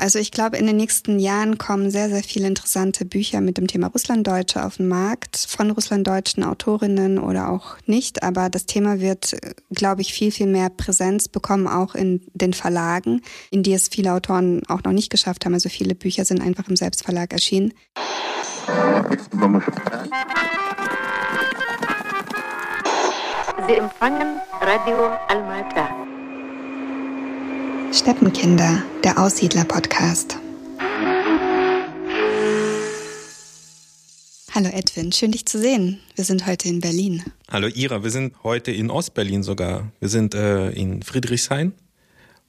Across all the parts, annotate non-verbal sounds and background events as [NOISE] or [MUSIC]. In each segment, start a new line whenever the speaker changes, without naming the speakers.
Also ich glaube, in den nächsten Jahren kommen sehr, sehr viele interessante Bücher mit dem Thema Russlanddeutsche auf den Markt, von russlanddeutschen Autorinnen oder auch nicht. Aber das Thema wird, glaube ich, viel, viel mehr Präsenz bekommen, auch in den Verlagen, in die es viele Autoren auch noch nicht geschafft haben. Also viele Bücher sind einfach im Selbstverlag erschienen.
Sie empfangen Radio Almata.
Steppenkinder, der Aussiedler-Podcast. Hallo Edwin, schön dich zu sehen. Wir sind heute in Berlin.
Hallo Ira, wir sind heute in Ostberlin sogar. Wir sind äh, in Friedrichshain.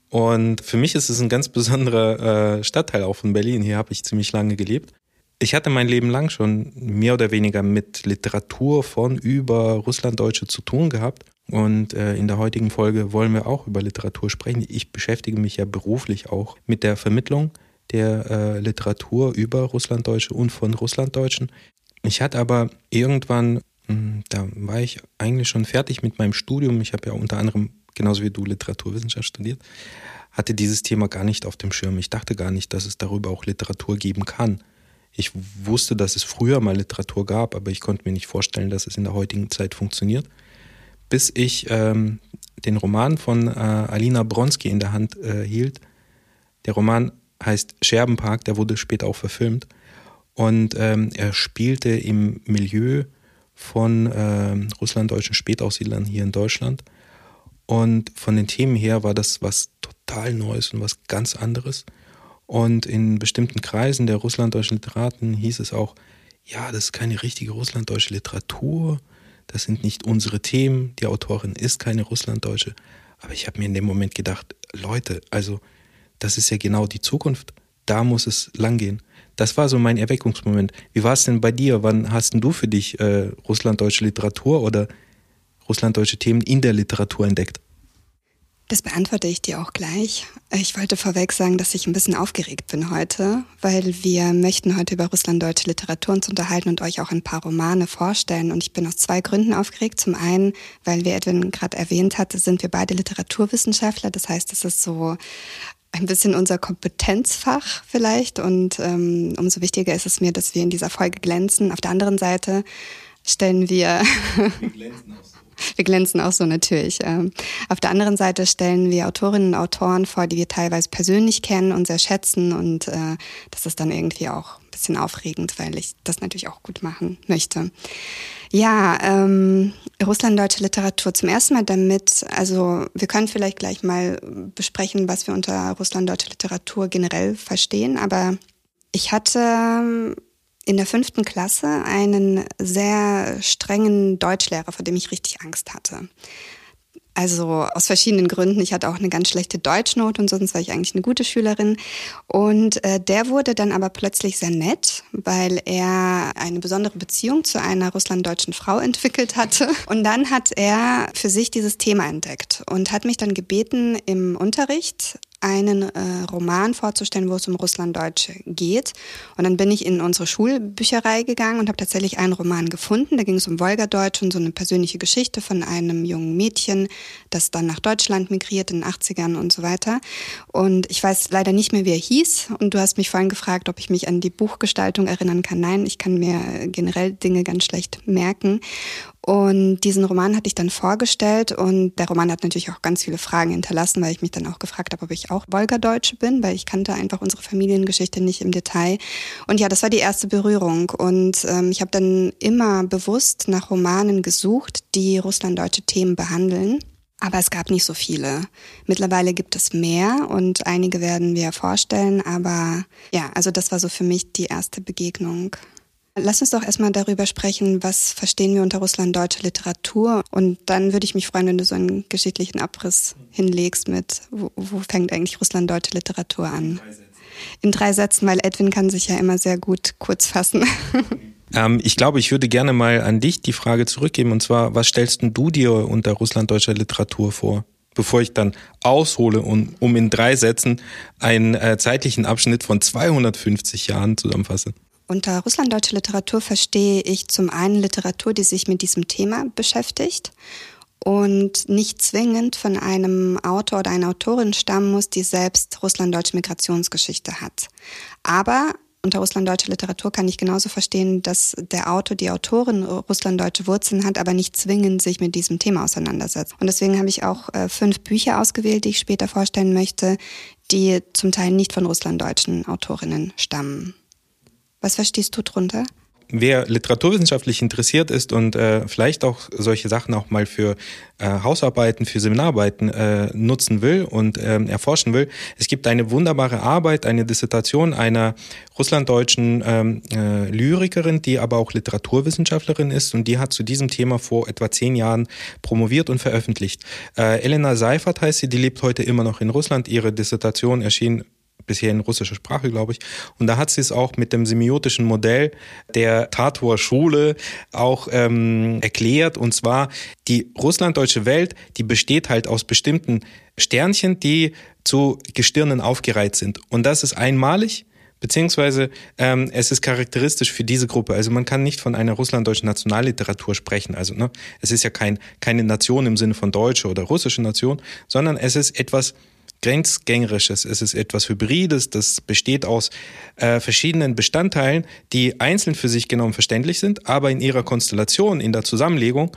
Und für mich ist es ein ganz besonderer äh, Stadtteil auch von Berlin. Hier habe ich ziemlich lange gelebt. Ich hatte mein Leben lang schon mehr oder weniger mit Literatur von über Russlanddeutsche zu tun gehabt. Und äh, in der heutigen Folge wollen wir auch über Literatur sprechen. Ich beschäftige mich ja beruflich auch mit der Vermittlung der äh, Literatur über Russlanddeutsche und von Russlanddeutschen. Ich hatte aber irgendwann, hm, da war ich eigentlich schon fertig mit meinem Studium. Ich habe ja unter anderem, genauso wie du, Literaturwissenschaft studiert, hatte dieses Thema gar nicht auf dem Schirm. Ich dachte gar nicht, dass es darüber auch Literatur geben kann. Ich wusste, dass es früher mal Literatur gab, aber ich konnte mir nicht vorstellen, dass es in der heutigen Zeit funktioniert bis ich ähm, den Roman von äh, Alina Bronski in der Hand äh, hielt. Der Roman heißt Scherbenpark, der wurde später auch verfilmt. Und ähm, er spielte im Milieu von äh, russlanddeutschen Spätaussiedlern hier in Deutschland. Und von den Themen her war das was total Neues und was ganz anderes. Und in bestimmten Kreisen der russlanddeutschen Literaten hieß es auch, ja, das ist keine richtige russlanddeutsche Literatur das sind nicht unsere Themen, die Autorin ist keine Russlanddeutsche. Aber ich habe mir in dem Moment gedacht, Leute, also das ist ja genau die Zukunft. Da muss es langgehen. Das war so mein Erweckungsmoment. Wie war es denn bei dir? Wann hast denn du für dich äh, russlanddeutsche Literatur oder russlanddeutsche Themen in der Literatur entdeckt?
Das beantworte ich dir auch gleich. Ich wollte vorweg sagen, dass ich ein bisschen aufgeregt bin heute, weil wir möchten heute über russlanddeutsche Literatur uns unterhalten und euch auch ein paar Romane vorstellen. Und ich bin aus zwei Gründen aufgeregt. Zum einen, weil wie Edwin gerade erwähnt hat, sind wir beide Literaturwissenschaftler. Das heißt, es ist so ein bisschen unser Kompetenzfach vielleicht. Und ähm, umso wichtiger ist es mir, dass wir in dieser Folge glänzen. Auf der anderen Seite stellen wir. Wir glänzen aus wir glänzen auch so natürlich. Ähm, auf der anderen Seite stellen wir Autorinnen und Autoren vor, die wir teilweise persönlich kennen und sehr schätzen. Und äh, das ist dann irgendwie auch ein bisschen aufregend, weil ich das natürlich auch gut machen möchte. Ja, ähm, russlanddeutsche Literatur zum ersten Mal damit. Also wir können vielleicht gleich mal besprechen, was wir unter russlanddeutsche Literatur generell verstehen. Aber ich hatte in der fünften Klasse einen sehr strengen Deutschlehrer, vor dem ich richtig Angst hatte. Also aus verschiedenen Gründen. Ich hatte auch eine ganz schlechte Deutschnote und sonst war ich eigentlich eine gute Schülerin. Und äh, der wurde dann aber plötzlich sehr nett, weil er eine besondere Beziehung zu einer russlanddeutschen Frau entwickelt hatte. Und dann hat er für sich dieses Thema entdeckt und hat mich dann gebeten, im Unterricht einen äh, Roman vorzustellen, wo es um Russlanddeutsche geht. Und dann bin ich in unsere Schulbücherei gegangen und habe tatsächlich einen Roman gefunden. Da ging es um Wolgadeutsch und so eine persönliche Geschichte von einem jungen Mädchen, das dann nach Deutschland migriert in den 80ern und so weiter. Und ich weiß leider nicht mehr, wie er hieß. Und du hast mich vorhin gefragt, ob ich mich an die Buchgestaltung erinnern kann. Nein, ich kann mir generell Dinge ganz schlecht merken. Und diesen Roman hatte ich dann vorgestellt und der Roman hat natürlich auch ganz viele Fragen hinterlassen, weil ich mich dann auch gefragt habe, ob ich auch Wolgadeutsche bin, weil ich kannte einfach unsere Familiengeschichte nicht im Detail. Und ja, das war die erste Berührung. Und ähm, ich habe dann immer bewusst nach Romanen gesucht, die russlanddeutsche Themen behandeln. Aber es gab nicht so viele. Mittlerweile gibt es mehr und einige werden wir vorstellen. Aber ja, also das war so für mich die erste Begegnung. Lass uns doch erstmal darüber sprechen, was verstehen wir unter russlanddeutsche Literatur. Und dann würde ich mich freuen, wenn du so einen geschichtlichen Abriss hinlegst mit, wo, wo fängt eigentlich russlanddeutsche Literatur an? In drei Sätzen, weil Edwin kann sich ja immer sehr gut kurz fassen. [LAUGHS]
Ähm, ich glaube, ich würde gerne mal an dich die Frage zurückgeben. Und zwar, was stellst du dir unter russlanddeutscher Literatur vor? Bevor ich dann aushole und um in drei Sätzen einen äh, zeitlichen Abschnitt von 250 Jahren zusammenfasse.
Unter russlanddeutsche Literatur verstehe ich zum einen Literatur, die sich mit diesem Thema beschäftigt und nicht zwingend von einem Autor oder einer Autorin stammen muss, die selbst russlanddeutsche Migrationsgeschichte hat. Aber unter russlanddeutsche Literatur kann ich genauso verstehen, dass der Autor, die Autorin russlanddeutsche Wurzeln hat, aber nicht zwingend sich mit diesem Thema auseinandersetzt. Und deswegen habe ich auch äh, fünf Bücher ausgewählt, die ich später vorstellen möchte, die zum Teil nicht von russlanddeutschen Autorinnen stammen. Was verstehst du drunter?
wer literaturwissenschaftlich interessiert ist und äh, vielleicht auch solche Sachen auch mal für äh, Hausarbeiten, für Seminararbeiten äh, nutzen will und äh, erforschen will, es gibt eine wunderbare Arbeit, eine Dissertation einer russlanddeutschen ähm, äh, Lyrikerin, die aber auch Literaturwissenschaftlerin ist und die hat zu diesem Thema vor etwa zehn Jahren promoviert und veröffentlicht. Äh, Elena Seifert heißt sie, die lebt heute immer noch in Russland. Ihre Dissertation erschien bisher in russischer Sprache, glaube ich. Und da hat sie es auch mit dem semiotischen Modell der Tator Schule auch ähm, erklärt. Und zwar die russlanddeutsche Welt, die besteht halt aus bestimmten Sternchen, die zu Gestirnen aufgereiht sind. Und das ist einmalig. Beziehungsweise ähm, es ist charakteristisch für diese Gruppe. Also man kann nicht von einer russlanddeutschen Nationalliteratur sprechen. Also ne, es ist ja kein, keine Nation im Sinne von deutsche oder russische Nation, sondern es ist etwas Grenzgängerisches, es ist etwas Hybrides, das besteht aus äh, verschiedenen Bestandteilen, die einzeln für sich genommen verständlich sind, aber in ihrer Konstellation, in der Zusammenlegung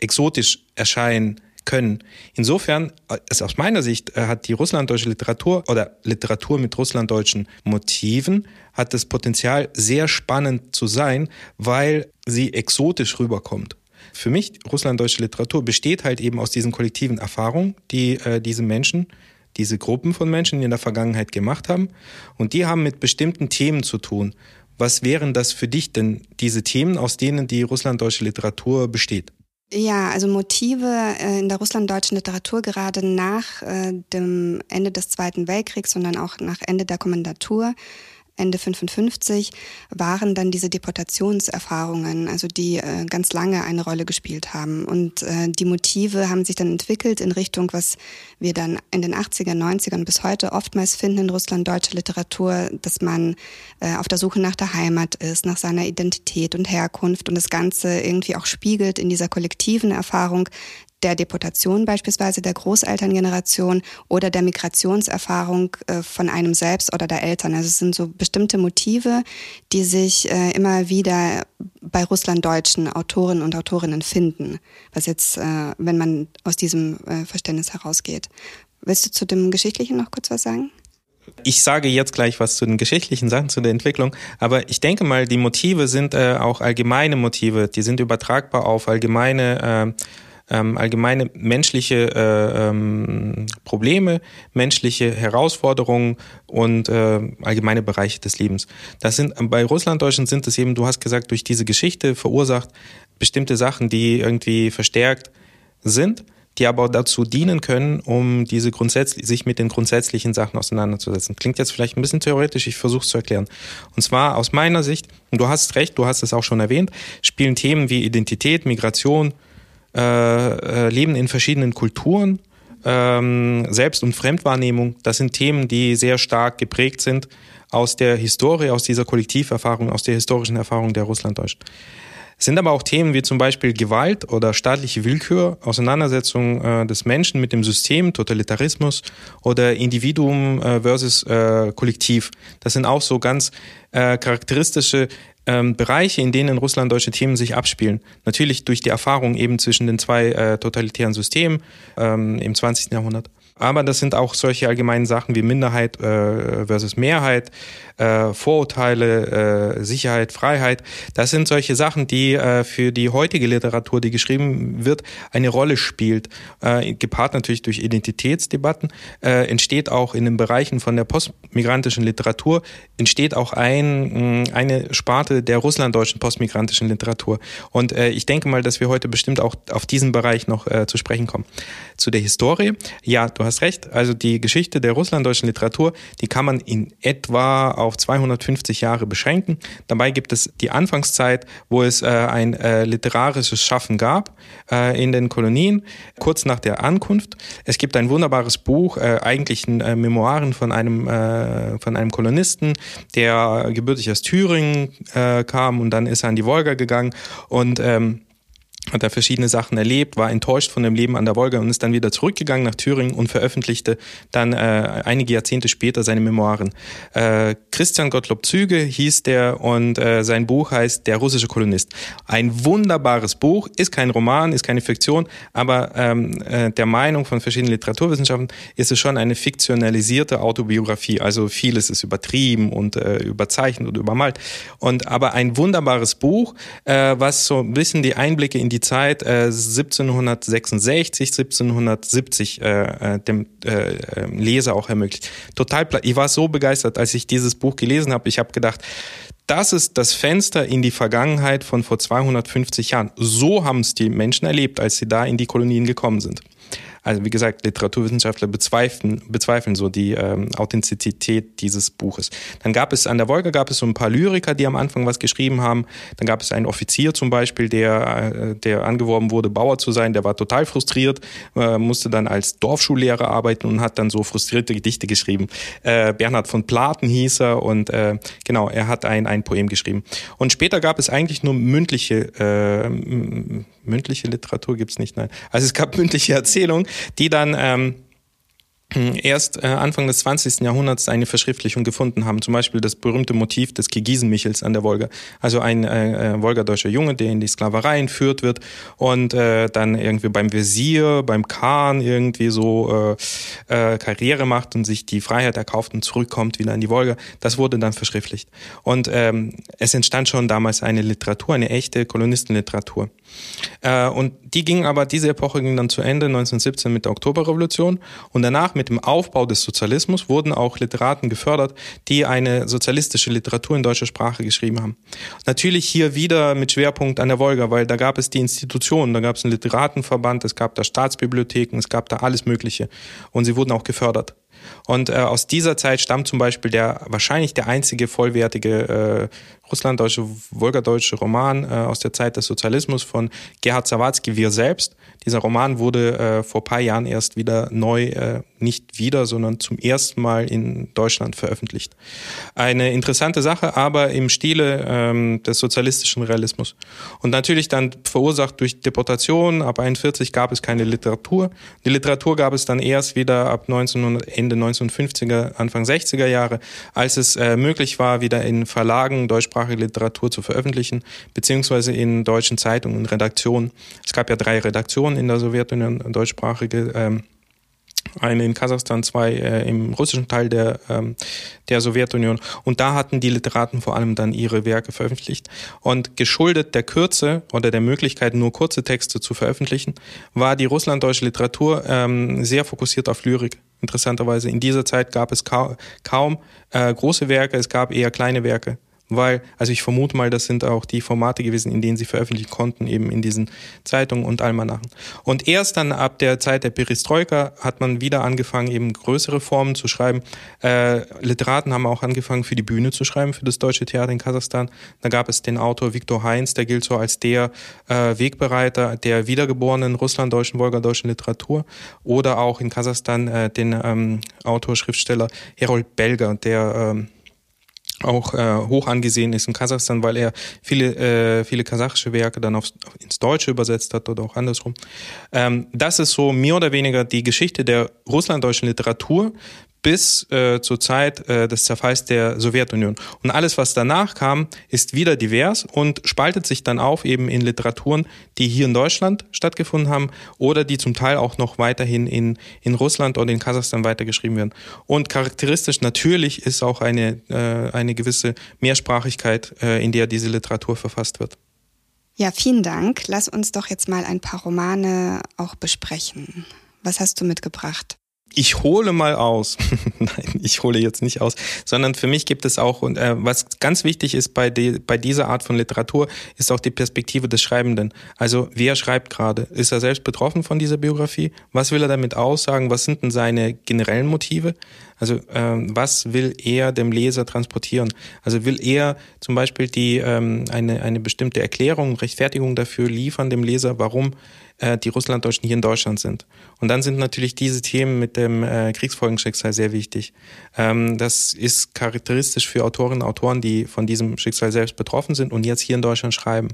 exotisch erscheinen können. Insofern, ist aus meiner Sicht, äh, hat die russlanddeutsche Literatur oder Literatur mit russlanddeutschen Motiven hat das Potenzial, sehr spannend zu sein, weil sie exotisch rüberkommt. Für mich, russlanddeutsche Literatur besteht halt eben aus diesen kollektiven Erfahrungen, die äh, diese Menschen diese Gruppen von Menschen in der Vergangenheit gemacht haben. Und die haben mit bestimmten Themen zu tun. Was wären das für dich denn, diese Themen, aus denen die russlanddeutsche Literatur besteht?
Ja, also Motive äh, in der russlanddeutschen Literatur gerade nach äh, dem Ende des Zweiten Weltkriegs, sondern auch nach Ende der Kommandatur Ende 55 waren dann diese Deportationserfahrungen, also die äh, ganz lange eine Rolle gespielt haben. Und äh, die Motive haben sich dann entwickelt in Richtung, was wir dann in den 80er, 90ern bis heute oftmals finden in Russland deutsche Literatur, dass man äh, auf der Suche nach der Heimat ist, nach seiner Identität und Herkunft und das Ganze irgendwie auch spiegelt in dieser kollektiven Erfahrung der Deportation beispielsweise der Großelterngeneration oder der Migrationserfahrung äh, von einem selbst oder der Eltern. Also es sind so bestimmte Motive, die sich äh, immer wieder bei russlanddeutschen Autoren und Autorinnen finden, was jetzt, äh, wenn man aus diesem Verständnis herausgeht. Willst du zu dem Geschichtlichen noch kurz was sagen?
Ich sage jetzt gleich was zu den geschichtlichen Sachen, zu der Entwicklung, aber ich denke mal, die Motive sind äh, auch allgemeine Motive, die sind übertragbar auf allgemeine äh, ähm, allgemeine menschliche äh, ähm, Probleme, menschliche Herausforderungen und äh, allgemeine Bereiche des Lebens. Das sind bei Russlanddeutschen sind es eben, du hast gesagt, durch diese Geschichte verursacht bestimmte Sachen, die irgendwie verstärkt sind die aber dazu dienen können, um diese grundsätzlich, sich mit den grundsätzlichen Sachen auseinanderzusetzen. Klingt jetzt vielleicht ein bisschen theoretisch, ich versuche es zu erklären. Und zwar aus meiner Sicht, und du hast recht, du hast es auch schon erwähnt, spielen Themen wie Identität, Migration, äh, äh, leben in verschiedenen Kulturen, ähm, Selbst- und Fremdwahrnehmung, das sind Themen, die sehr stark geprägt sind aus der Historie, aus dieser Kollektiverfahrung, aus der historischen Erfahrung der Russlanddeutschen. Es sind aber auch Themen wie zum Beispiel Gewalt oder staatliche Willkür, Auseinandersetzung äh, des Menschen mit dem System, Totalitarismus oder Individuum äh, versus äh, Kollektiv. Das sind auch so ganz äh, charakteristische ähm, Bereiche, in denen russlanddeutsche Themen sich abspielen. Natürlich durch die Erfahrung eben zwischen den zwei äh, totalitären Systemen ähm, im 20. Jahrhundert. Aber das sind auch solche allgemeinen Sachen wie Minderheit äh, versus Mehrheit, äh, Vorurteile, äh, Sicherheit, Freiheit. Das sind solche Sachen, die äh, für die heutige Literatur, die geschrieben wird, eine Rolle spielt. Äh, gepaart natürlich durch Identitätsdebatten, äh, entsteht auch in den Bereichen von der postmigrantischen Literatur, entsteht auch ein, mh, eine Sparte der russlanddeutschen postmigrantischen Literatur. Und äh, ich denke mal, dass wir heute bestimmt auch auf diesen Bereich noch äh, zu sprechen kommen. Zu der Historie. Ja, du hast recht. Also die Geschichte der russlanddeutschen Literatur, die kann man in etwa auf 250 Jahre beschränken. Dabei gibt es die Anfangszeit, wo es äh, ein äh, literarisches Schaffen gab äh, in den Kolonien, kurz nach der Ankunft. Es gibt ein wunderbares Buch, äh, eigentlich äh, Memoiren von einem, äh, von einem Kolonisten, der gebürtig aus Thüringen kam und dann ist er an die Wolga gegangen und ähm, hat er verschiedene Sachen erlebt, war enttäuscht von dem Leben an der Wolga und ist dann wieder zurückgegangen nach Thüringen und veröffentlichte dann äh, einige Jahrzehnte später seine Memoiren. Äh, Christian Gottlob Züge hieß der und äh, sein Buch heißt Der russische Kolonist. Ein wunderbares Buch, ist kein Roman, ist keine Fiktion, aber ähm, äh, der Meinung von verschiedenen Literaturwissenschaften ist es schon eine fiktionalisierte Autobiografie. Also vieles ist übertrieben und äh, überzeichnet und übermalt. Und aber ein wunderbares Buch, äh, was so ein bisschen die Einblicke in die Zeit äh, 1766, 1770 äh, äh, dem äh, ähm, Leser auch ermöglicht. Total, ich war so begeistert, als ich dieses Buch gelesen habe. Ich habe gedacht, das ist das Fenster in die Vergangenheit von vor 250 Jahren. So haben es die Menschen erlebt, als sie da in die Kolonien gekommen sind. Also wie gesagt, Literaturwissenschaftler bezweifeln, bezweifeln so die ähm, Authentizität dieses Buches. Dann gab es an der Wolga gab es so ein paar Lyriker, die am Anfang was geschrieben haben. Dann gab es einen Offizier zum Beispiel, der, äh, der angeworben wurde, Bauer zu sein. Der war total frustriert, äh, musste dann als Dorfschullehrer arbeiten und hat dann so frustrierte Gedichte geschrieben. Äh, Bernhard von Platen hieß er und äh, genau, er hat ein, ein Poem geschrieben. Und später gab es eigentlich nur mündliche äh, mündliche Literatur gibt's nicht, nein. Also es gab mündliche Erzählungen, die dann ähm, erst äh, Anfang des 20. Jahrhunderts eine Verschriftlichung gefunden haben. Zum Beispiel das berühmte Motiv des Kirgisenmichels an der Wolga. Also ein äh, äh, wolgadeutscher Junge, der in die Sklaverei entführt wird und äh, dann irgendwie beim Visier, beim Khan irgendwie so äh, äh, Karriere macht und sich die Freiheit erkauft und zurückkommt wieder in die Wolga. Das wurde dann verschriftlicht. Und ähm, es entstand schon damals eine Literatur, eine echte Kolonistenliteratur. Äh, und die ging aber, diese Epoche ging dann zu Ende 1917 mit der Oktoberrevolution und danach mit dem Aufbau des Sozialismus wurden auch Literaten gefördert, die eine sozialistische Literatur in deutscher Sprache geschrieben haben. Natürlich hier wieder mit Schwerpunkt an der Wolga, weil da gab es die Institutionen, da gab es einen Literatenverband, es gab da Staatsbibliotheken, es gab da alles Mögliche und sie wurden auch gefördert. Und äh, aus dieser Zeit stammt zum Beispiel der wahrscheinlich der einzige vollwertige äh, russlanddeutsche, wolgadeutsche Roman äh, aus der Zeit des Sozialismus von Gerhard Sawatzki, Wir selbst. Dieser Roman wurde äh, vor paar Jahren erst wieder neu, äh, nicht wieder, sondern zum ersten Mal in Deutschland veröffentlicht. Eine interessante Sache, aber im Stile ähm, des sozialistischen Realismus. Und natürlich dann verursacht durch Deportation. Ab 41 gab es keine Literatur. Die Literatur gab es dann erst wieder ab 1900, Ende 1950er, Anfang 60er Jahre, als es äh, möglich war, wieder in Verlagen deutschsprachige Literatur zu veröffentlichen, beziehungsweise in deutschen Zeitungen, in Redaktionen. Es gab ja drei Redaktionen in der Sowjetunion, deutschsprachige. Ähm, eine in Kasachstan, zwei äh, im russischen Teil der, ähm, der Sowjetunion. Und da hatten die Literaten vor allem dann ihre Werke veröffentlicht. Und geschuldet der Kürze oder der Möglichkeit, nur kurze Texte zu veröffentlichen, war die russlanddeutsche Literatur ähm, sehr fokussiert auf Lyrik. Interessanterweise. In dieser Zeit gab es kaum, kaum äh, große Werke, es gab eher kleine Werke weil, also ich vermute mal, das sind auch die Formate gewesen, in denen sie veröffentlichen konnten, eben in diesen Zeitungen und Almanachen. Und erst dann ab der Zeit der Perestroika hat man wieder angefangen, eben größere Formen zu schreiben. Äh, Literaten haben auch angefangen, für die Bühne zu schreiben, für das Deutsche Theater in Kasachstan. Da gab es den Autor Viktor Heinz, der gilt so als der äh, Wegbereiter der wiedergeborenen russlanddeutschen, wolgadeutschen Literatur. Oder auch in Kasachstan äh, den ähm, Autor, Schriftsteller Herold Belger, der ähm, auch äh, hoch angesehen ist in Kasachstan, weil er viele, äh, viele kasachische Werke dann aufs, ins Deutsche übersetzt hat oder auch andersrum. Ähm, das ist so mehr oder weniger die Geschichte der russlanddeutschen Literatur bis äh, zur Zeit äh, des Zerfalls der Sowjetunion. Und alles, was danach kam, ist wieder divers und spaltet sich dann auf eben in Literaturen, die hier in Deutschland stattgefunden haben oder die zum Teil auch noch weiterhin in, in Russland oder in Kasachstan weitergeschrieben werden. Und charakteristisch natürlich ist auch eine, äh, eine gewisse Mehrsprachigkeit, äh, in der diese Literatur verfasst wird.
Ja, vielen Dank. Lass uns doch jetzt mal ein paar Romane auch besprechen. Was hast du mitgebracht?
Ich hole mal aus. [LAUGHS] Nein, ich hole jetzt nicht aus, sondern für mich gibt es auch, und äh, was ganz wichtig ist bei, die, bei dieser Art von Literatur, ist auch die Perspektive des Schreibenden. Also wer schreibt gerade? Ist er selbst betroffen von dieser Biografie? Was will er damit aussagen? Was sind denn seine generellen Motive? Also ähm, was will er dem Leser transportieren? Also will er zum Beispiel die ähm, eine eine bestimmte Erklärung, Rechtfertigung dafür liefern dem Leser, warum äh, die Russlanddeutschen hier in Deutschland sind. Und dann sind natürlich diese Themen mit dem äh, Kriegsfolgenschicksal sehr wichtig. Ähm, das ist charakteristisch für Autorinnen und Autoren, die von diesem Schicksal selbst betroffen sind und jetzt hier in Deutschland schreiben.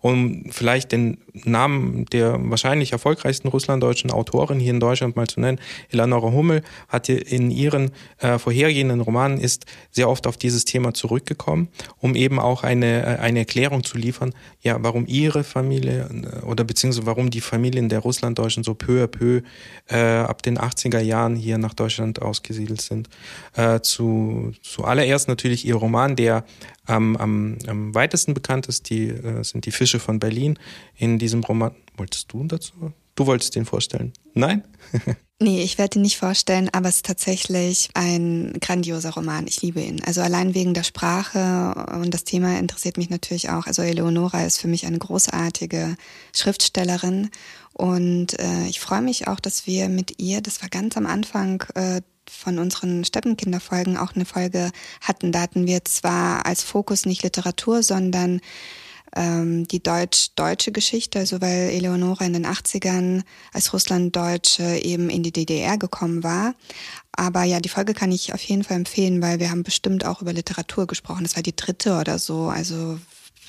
Um vielleicht den Namen der wahrscheinlich erfolgreichsten russlanddeutschen Autorin hier in Deutschland mal zu nennen, Eleonora Hummel hat in ihren äh, vorhergehenden Romanen ist sehr oft auf dieses Thema zurückgekommen, um eben auch eine, äh, eine Erklärung zu liefern, ja, warum ihre Familie äh, oder beziehungsweise warum die Familien der Russlanddeutschen so peu à peu äh, ab den 80er Jahren hier nach Deutschland ausgesiedelt sind. Äh, zu, zuallererst natürlich ihr Roman, der am, am, am weitesten bekannt ist, die, äh, sind die Fische von Berlin. In diesem Roman. Wolltest du dazu? Du wolltest den vorstellen? Nein? [LAUGHS]
Nee, ich werde ihn nicht vorstellen, aber es ist tatsächlich ein grandioser Roman. Ich liebe ihn. Also allein wegen der Sprache und das Thema interessiert mich natürlich auch. Also Eleonora ist für mich eine großartige Schriftstellerin und äh, ich freue mich auch, dass wir mit ihr, das war ganz am Anfang äh, von unseren Steppenkinderfolgen auch eine Folge hatten. Da hatten wir zwar als Fokus nicht Literatur, sondern ähm, die deutsch-deutsche Geschichte, also weil Eleonora in den 80ern als Russlanddeutsche eben in die DDR gekommen war. Aber ja, die Folge kann ich auf jeden Fall empfehlen, weil wir haben bestimmt auch über Literatur gesprochen. Das war die dritte oder so. Also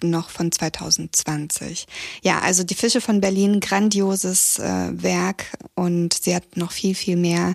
noch von 2020. Ja, also die Fische von Berlin, grandioses äh, Werk und sie hat noch viel, viel mehr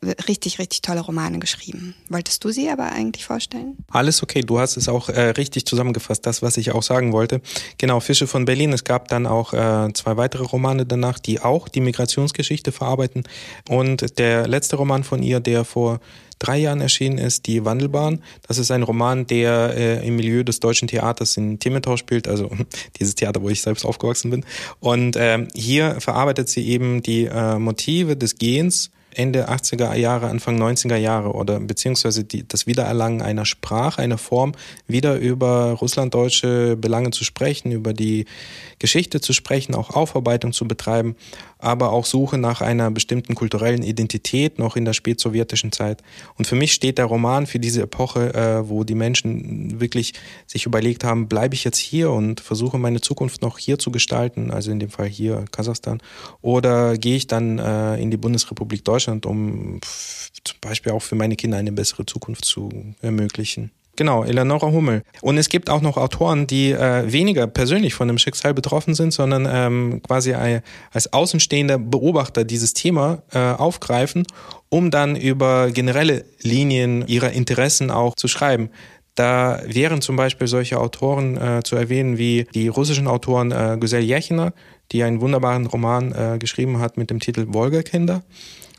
äh, richtig, richtig tolle Romane geschrieben. Wolltest du sie aber eigentlich vorstellen?
Alles okay, du hast es auch äh, richtig zusammengefasst, das, was ich auch sagen wollte. Genau, Fische von Berlin. Es gab dann auch äh, zwei weitere Romane danach, die auch die Migrationsgeschichte verarbeiten. Und der letzte Roman von ihr, der vor drei Jahren erschienen ist, Die Wandelbahn. Das ist ein Roman, der äh, im Milieu des deutschen Theaters in Temetau spielt, also [LAUGHS] dieses Theater, wo ich selbst aufgewachsen bin. Und ähm, hier verarbeitet sie eben die äh, Motive des Gehens Ende 80er Jahre, Anfang 90er Jahre oder beziehungsweise die, das Wiedererlangen einer Sprache, einer Form, wieder über russlanddeutsche Belange zu sprechen, über die Geschichte zu sprechen, auch Aufarbeitung zu betreiben, aber auch Suche nach einer bestimmten kulturellen Identität noch in der spätsowjetischen Zeit. Und für mich steht der Roman für diese Epoche, äh, wo die Menschen wirklich sich überlegt haben, bleibe ich jetzt hier und versuche meine Zukunft noch hier zu gestalten, also in dem Fall hier Kasachstan, oder gehe ich dann äh, in die Bundesrepublik Deutschland, um zum Beispiel auch für meine Kinder eine bessere Zukunft zu ermöglichen. Genau, Eleonora Hummel. Und es gibt auch noch Autoren, die äh, weniger persönlich von dem Schicksal betroffen sind, sondern ähm, quasi als außenstehender Beobachter dieses Thema äh, aufgreifen, um dann über generelle Linien ihrer Interessen auch zu schreiben. Da wären zum Beispiel solche Autoren äh, zu erwähnen wie die russischen Autoren äh, Güzel Jechina, die einen wunderbaren Roman äh, geschrieben hat mit dem Titel Wolga-Kinder,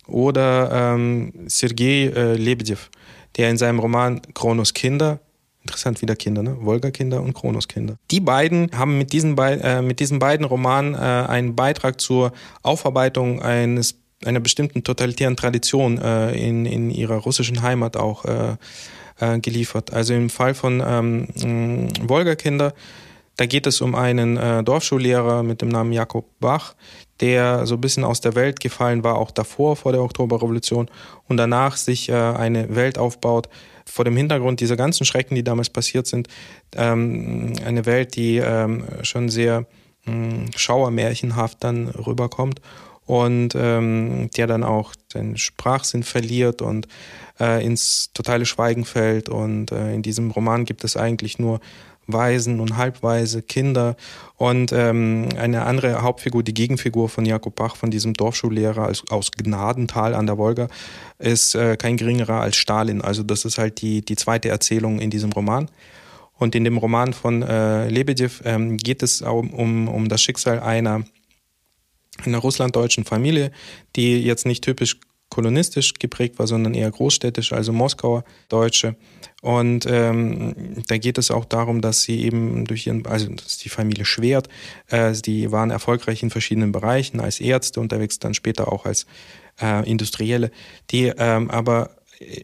oder ähm, Sergei äh, Lebedev der in seinem Roman Kronos Kinder Interessant wieder Kinder, ne? Wolga-Kinder und Kronos-Kinder. Die beiden haben mit diesen, Be äh, mit diesen beiden Romanen äh, einen Beitrag zur Aufarbeitung eines einer bestimmten totalitären Tradition äh, in, in ihrer russischen Heimat auch äh, äh, geliefert. Also im Fall von ähm, Wolga-Kinder, da geht es um einen äh, Dorfschullehrer mit dem Namen Jakob Bach, der so ein bisschen aus der Welt gefallen war, auch davor, vor der Oktoberrevolution und danach sich äh, eine Welt aufbaut, vor dem Hintergrund dieser ganzen Schrecken, die damals passiert sind, ähm, eine Welt, die ähm, schon sehr ähm, schauermärchenhaft dann rüberkommt und ähm, der dann auch seinen Sprachsinn verliert und äh, ins totale Schweigen fällt. Und äh, in diesem Roman gibt es eigentlich nur Waisen und Halbweise, Kinder und ähm, eine andere Hauptfigur, die Gegenfigur von Jakob Bach, von diesem Dorfschullehrer aus, aus Gnadental an der Wolga, ist äh, kein geringerer als Stalin. Also das ist halt die, die zweite Erzählung in diesem Roman. Und in dem Roman von äh, Lebedev ähm, geht es um, um, um das Schicksal einer, einer russlanddeutschen Familie, die jetzt nicht typisch kolonistisch geprägt war, sondern eher großstädtisch, also Moskauer Deutsche. Und ähm, da geht es auch darum, dass sie eben durch ihren, also dass die Familie Schwert, äh, die waren erfolgreich in verschiedenen Bereichen als Ärzte unterwegs, dann später auch als äh, Industrielle, die ähm, aber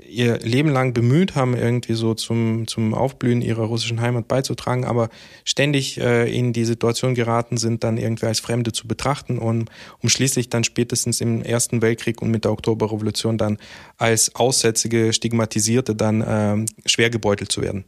ihr Leben lang bemüht haben, irgendwie so zum, zum Aufblühen ihrer russischen Heimat beizutragen, aber ständig äh, in die Situation geraten sind, dann irgendwie als Fremde zu betrachten und um schließlich dann spätestens im Ersten Weltkrieg und mit der Oktoberrevolution dann als Aussätzige, Stigmatisierte dann äh, schwer gebeutelt zu werden.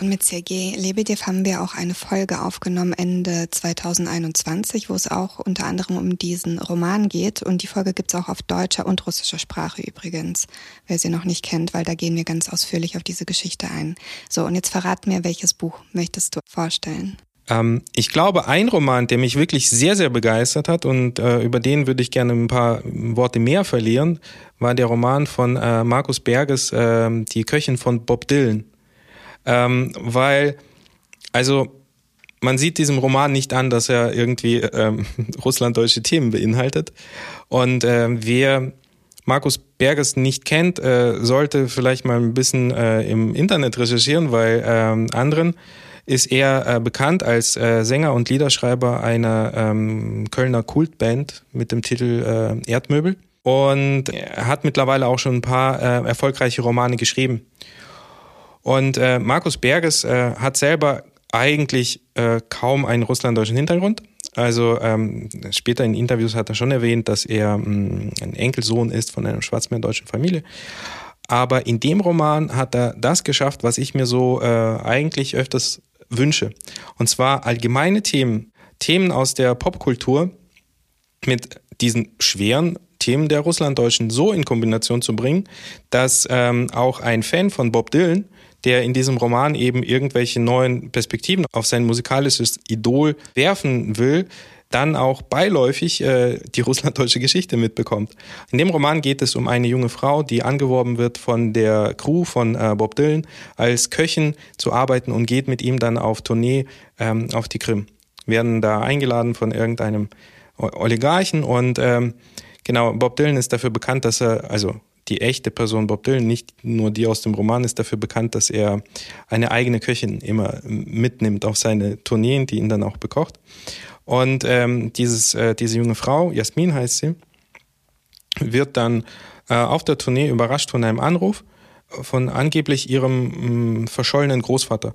Und mit Sergei Lebedev haben wir auch eine Folge aufgenommen Ende 2021, wo es auch unter anderem um diesen Roman geht. Und die Folge gibt es auch auf deutscher und russischer Sprache übrigens, wer sie noch nicht kennt, weil da gehen wir ganz ausführlich auf diese Geschichte ein. So, und jetzt verrat mir, welches Buch möchtest du vorstellen?
Ähm, ich glaube, ein Roman, der mich wirklich sehr, sehr begeistert hat und äh, über den würde ich gerne ein paar Worte mehr verlieren, war der Roman von äh, Markus Berges, äh, Die Köchin von Bob Dylan ähm, weil, also man sieht diesem Roman nicht an, dass er irgendwie ähm, [LAUGHS] russlanddeutsche Themen beinhaltet. Und äh, wer Markus Berges nicht kennt, äh, sollte vielleicht mal ein bisschen äh, im Internet recherchieren, weil ähm, anderen ist er äh, bekannt als äh, Sänger und Liederschreiber einer ähm, Kölner Kultband mit dem Titel äh, Erdmöbel. Und er hat mittlerweile auch schon ein paar äh, erfolgreiche Romane geschrieben. Und äh, Markus Berges äh, hat selber eigentlich äh, kaum einen russlanddeutschen Hintergrund. Also ähm, später in Interviews hat er schon erwähnt, dass er mh, mm, ein Enkelsohn ist von einer schwarzmeerdeutschen Familie. Aber in dem Roman hat er das geschafft, was ich mir so äh, eigentlich öfters wünsche. Und zwar allgemeine Themen, Themen aus der Popkultur mit diesen schweren Themen der Russlanddeutschen so in Kombination zu bringen, dass ähm, auch ein Fan von Bob Dylan der in diesem Roman eben irgendwelche neuen Perspektiven auf sein musikalisches Idol werfen will, dann auch beiläufig äh, die russlanddeutsche Geschichte mitbekommt. In dem Roman geht es um eine junge Frau, die angeworben wird von der Crew von äh, Bob Dylan als Köchin zu arbeiten und geht mit ihm dann auf Tournee ähm, auf die Krim. Werden da eingeladen von irgendeinem Oligarchen und ähm, genau, Bob Dylan ist dafür bekannt, dass er, also die echte Person Bob Dylan, nicht nur die aus dem Roman, ist dafür bekannt, dass er eine eigene Köchin immer mitnimmt auf seine Tourneen, die ihn dann auch bekocht. Und ähm, dieses, äh, diese junge Frau, Jasmin heißt sie, wird dann äh, auf der Tournee überrascht von einem Anruf von angeblich ihrem mh, verschollenen Großvater.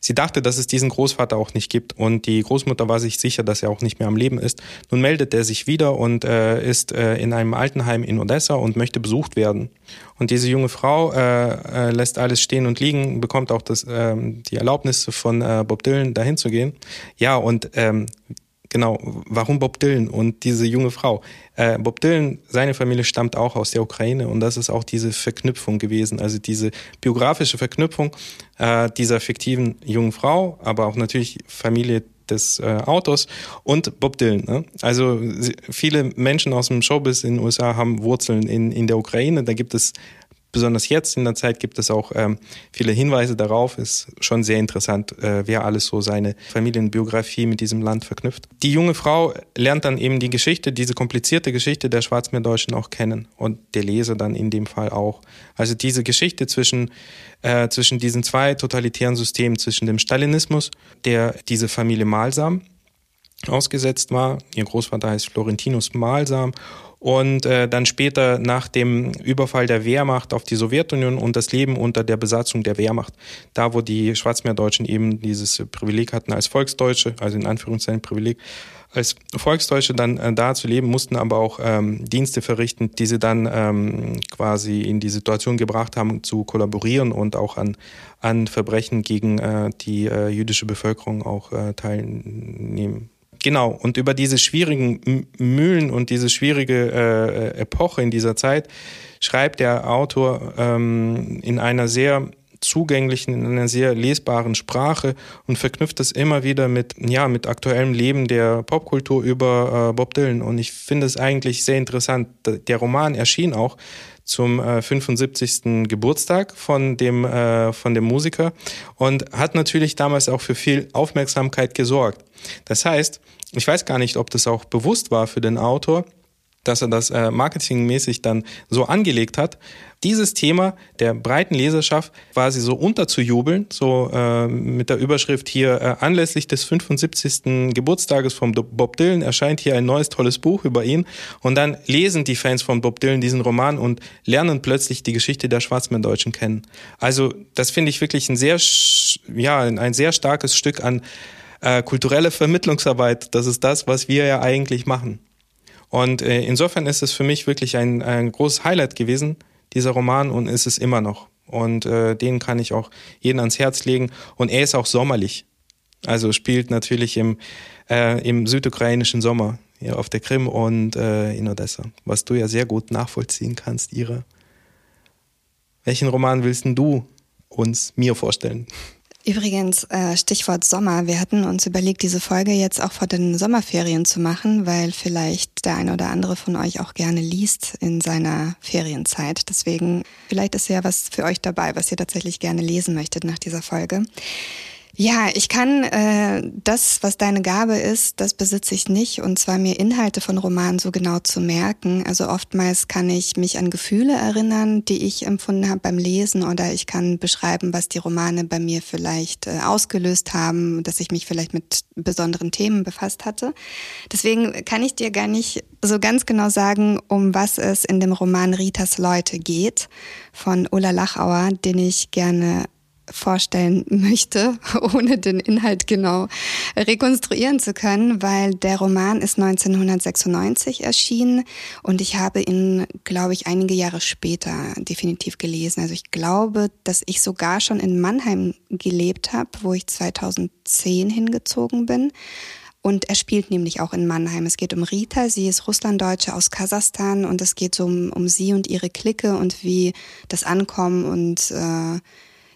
Sie dachte, dass es diesen Großvater auch nicht gibt und die Großmutter war sich sicher, dass er auch nicht mehr am Leben ist. Nun meldet er sich wieder und äh, ist äh, in einem Altenheim in Odessa und möchte besucht werden. Und diese junge Frau äh, äh, lässt alles stehen und liegen, bekommt auch das, äh, die Erlaubnis von äh, Bob Dylan dahin zu gehen. Ja, und ähm, genau, warum Bob Dylan und diese junge Frau? Äh, Bob Dylan, seine Familie stammt auch aus der Ukraine und das ist auch diese Verknüpfung gewesen, also diese biografische Verknüpfung äh, dieser fiktiven jungen Frau, aber auch natürlich Familie des äh, Autors und Bob Dylan. Ne? Also viele Menschen aus dem Showbiz in den USA haben Wurzeln in, in der Ukraine. Da gibt es besonders jetzt in der Zeit gibt es auch ähm, viele Hinweise darauf. Ist schon sehr interessant, äh, wer alles so seine Familienbiografie mit diesem Land verknüpft. Die junge Frau lernt dann eben die Geschichte, diese komplizierte Geschichte der Schwarzmeerdeutschen auch kennen und der Leser dann in dem Fall auch. Also diese Geschichte zwischen äh, zwischen diesen zwei totalitären Systemen, zwischen dem Stalinismus, der diese Familie Malsam ausgesetzt war. Ihr Großvater heißt Florentinus Malsam und äh, dann später nach dem Überfall der Wehrmacht auf die Sowjetunion und das Leben unter der Besatzung der Wehrmacht, da wo die Schwarzmeerdeutschen eben dieses Privileg hatten als Volksdeutsche, also in Anführungszeichen Privileg, als Volksdeutsche dann äh, da zu leben, mussten aber auch ähm, Dienste verrichten, die sie dann ähm, quasi in die Situation gebracht haben, zu kollaborieren und auch an, an Verbrechen gegen äh, die äh, jüdische Bevölkerung auch äh, teilnehmen Genau, und über diese schwierigen Mühlen und diese schwierige äh, Epoche in dieser Zeit schreibt der Autor ähm, in einer sehr zugänglichen, in einer sehr lesbaren Sprache und verknüpft das immer wieder mit, ja, mit aktuellem Leben der Popkultur über äh, Bob Dylan. Und ich finde es eigentlich sehr interessant. Der Roman erschien auch zum äh, 75. Geburtstag von dem, äh, von dem Musiker und hat natürlich damals auch für viel Aufmerksamkeit gesorgt. Das heißt, ich weiß gar nicht, ob das auch bewusst war für den Autor, dass er das äh, marketingmäßig dann so angelegt hat, dieses Thema der breiten Leserschaft quasi so unterzujubeln, so äh, mit der Überschrift hier äh, anlässlich des 75. Geburtstages von Bob Dylan erscheint hier ein neues tolles Buch über ihn und dann lesen die Fans von Bob Dylan diesen Roman und lernen plötzlich die Geschichte der Schwarzmeerdeutschen kennen. Also das finde ich wirklich ein sehr ja ein sehr starkes Stück an äh, kulturelle Vermittlungsarbeit. Das ist das, was wir ja eigentlich machen. Und äh, insofern ist es für mich wirklich ein, ein großes Highlight gewesen, dieser Roman, und ist es immer noch. Und äh, den kann ich auch jeden ans Herz legen. Und er ist auch sommerlich. Also spielt natürlich im, äh, im südukrainischen Sommer hier auf der Krim und äh, in Odessa, was du ja sehr gut nachvollziehen kannst, Ira. Welchen Roman willst du uns mir vorstellen?
Übrigens, äh, Stichwort Sommer. Wir hatten uns überlegt, diese Folge jetzt auch vor den Sommerferien zu machen, weil vielleicht der eine oder andere von euch auch gerne liest in seiner Ferienzeit. Deswegen, vielleicht ist ja was für euch dabei, was ihr tatsächlich gerne lesen möchtet nach dieser Folge. Ja, ich kann äh, das, was deine Gabe ist, das besitze ich nicht. Und zwar mir Inhalte von Romanen so genau zu merken. Also oftmals kann ich mich an Gefühle erinnern, die ich empfunden habe beim Lesen, oder ich kann beschreiben, was die Romane bei mir vielleicht äh, ausgelöst haben, dass ich mich vielleicht mit besonderen Themen befasst hatte. Deswegen kann ich dir gar nicht so ganz genau sagen, um was es in dem Roman Ritas Leute geht von Ulla Lachauer, den ich gerne vorstellen möchte, [LAUGHS] ohne den Inhalt genau rekonstruieren zu können, weil der Roman ist 1996 erschienen und ich habe ihn, glaube ich, einige Jahre später definitiv gelesen. Also ich glaube, dass ich sogar schon in Mannheim gelebt habe, wo ich 2010 hingezogen bin. Und er spielt nämlich auch in Mannheim. Es geht um Rita, sie ist Russlanddeutsche aus Kasachstan und es geht so um, um sie und ihre Clique und wie das Ankommen und äh,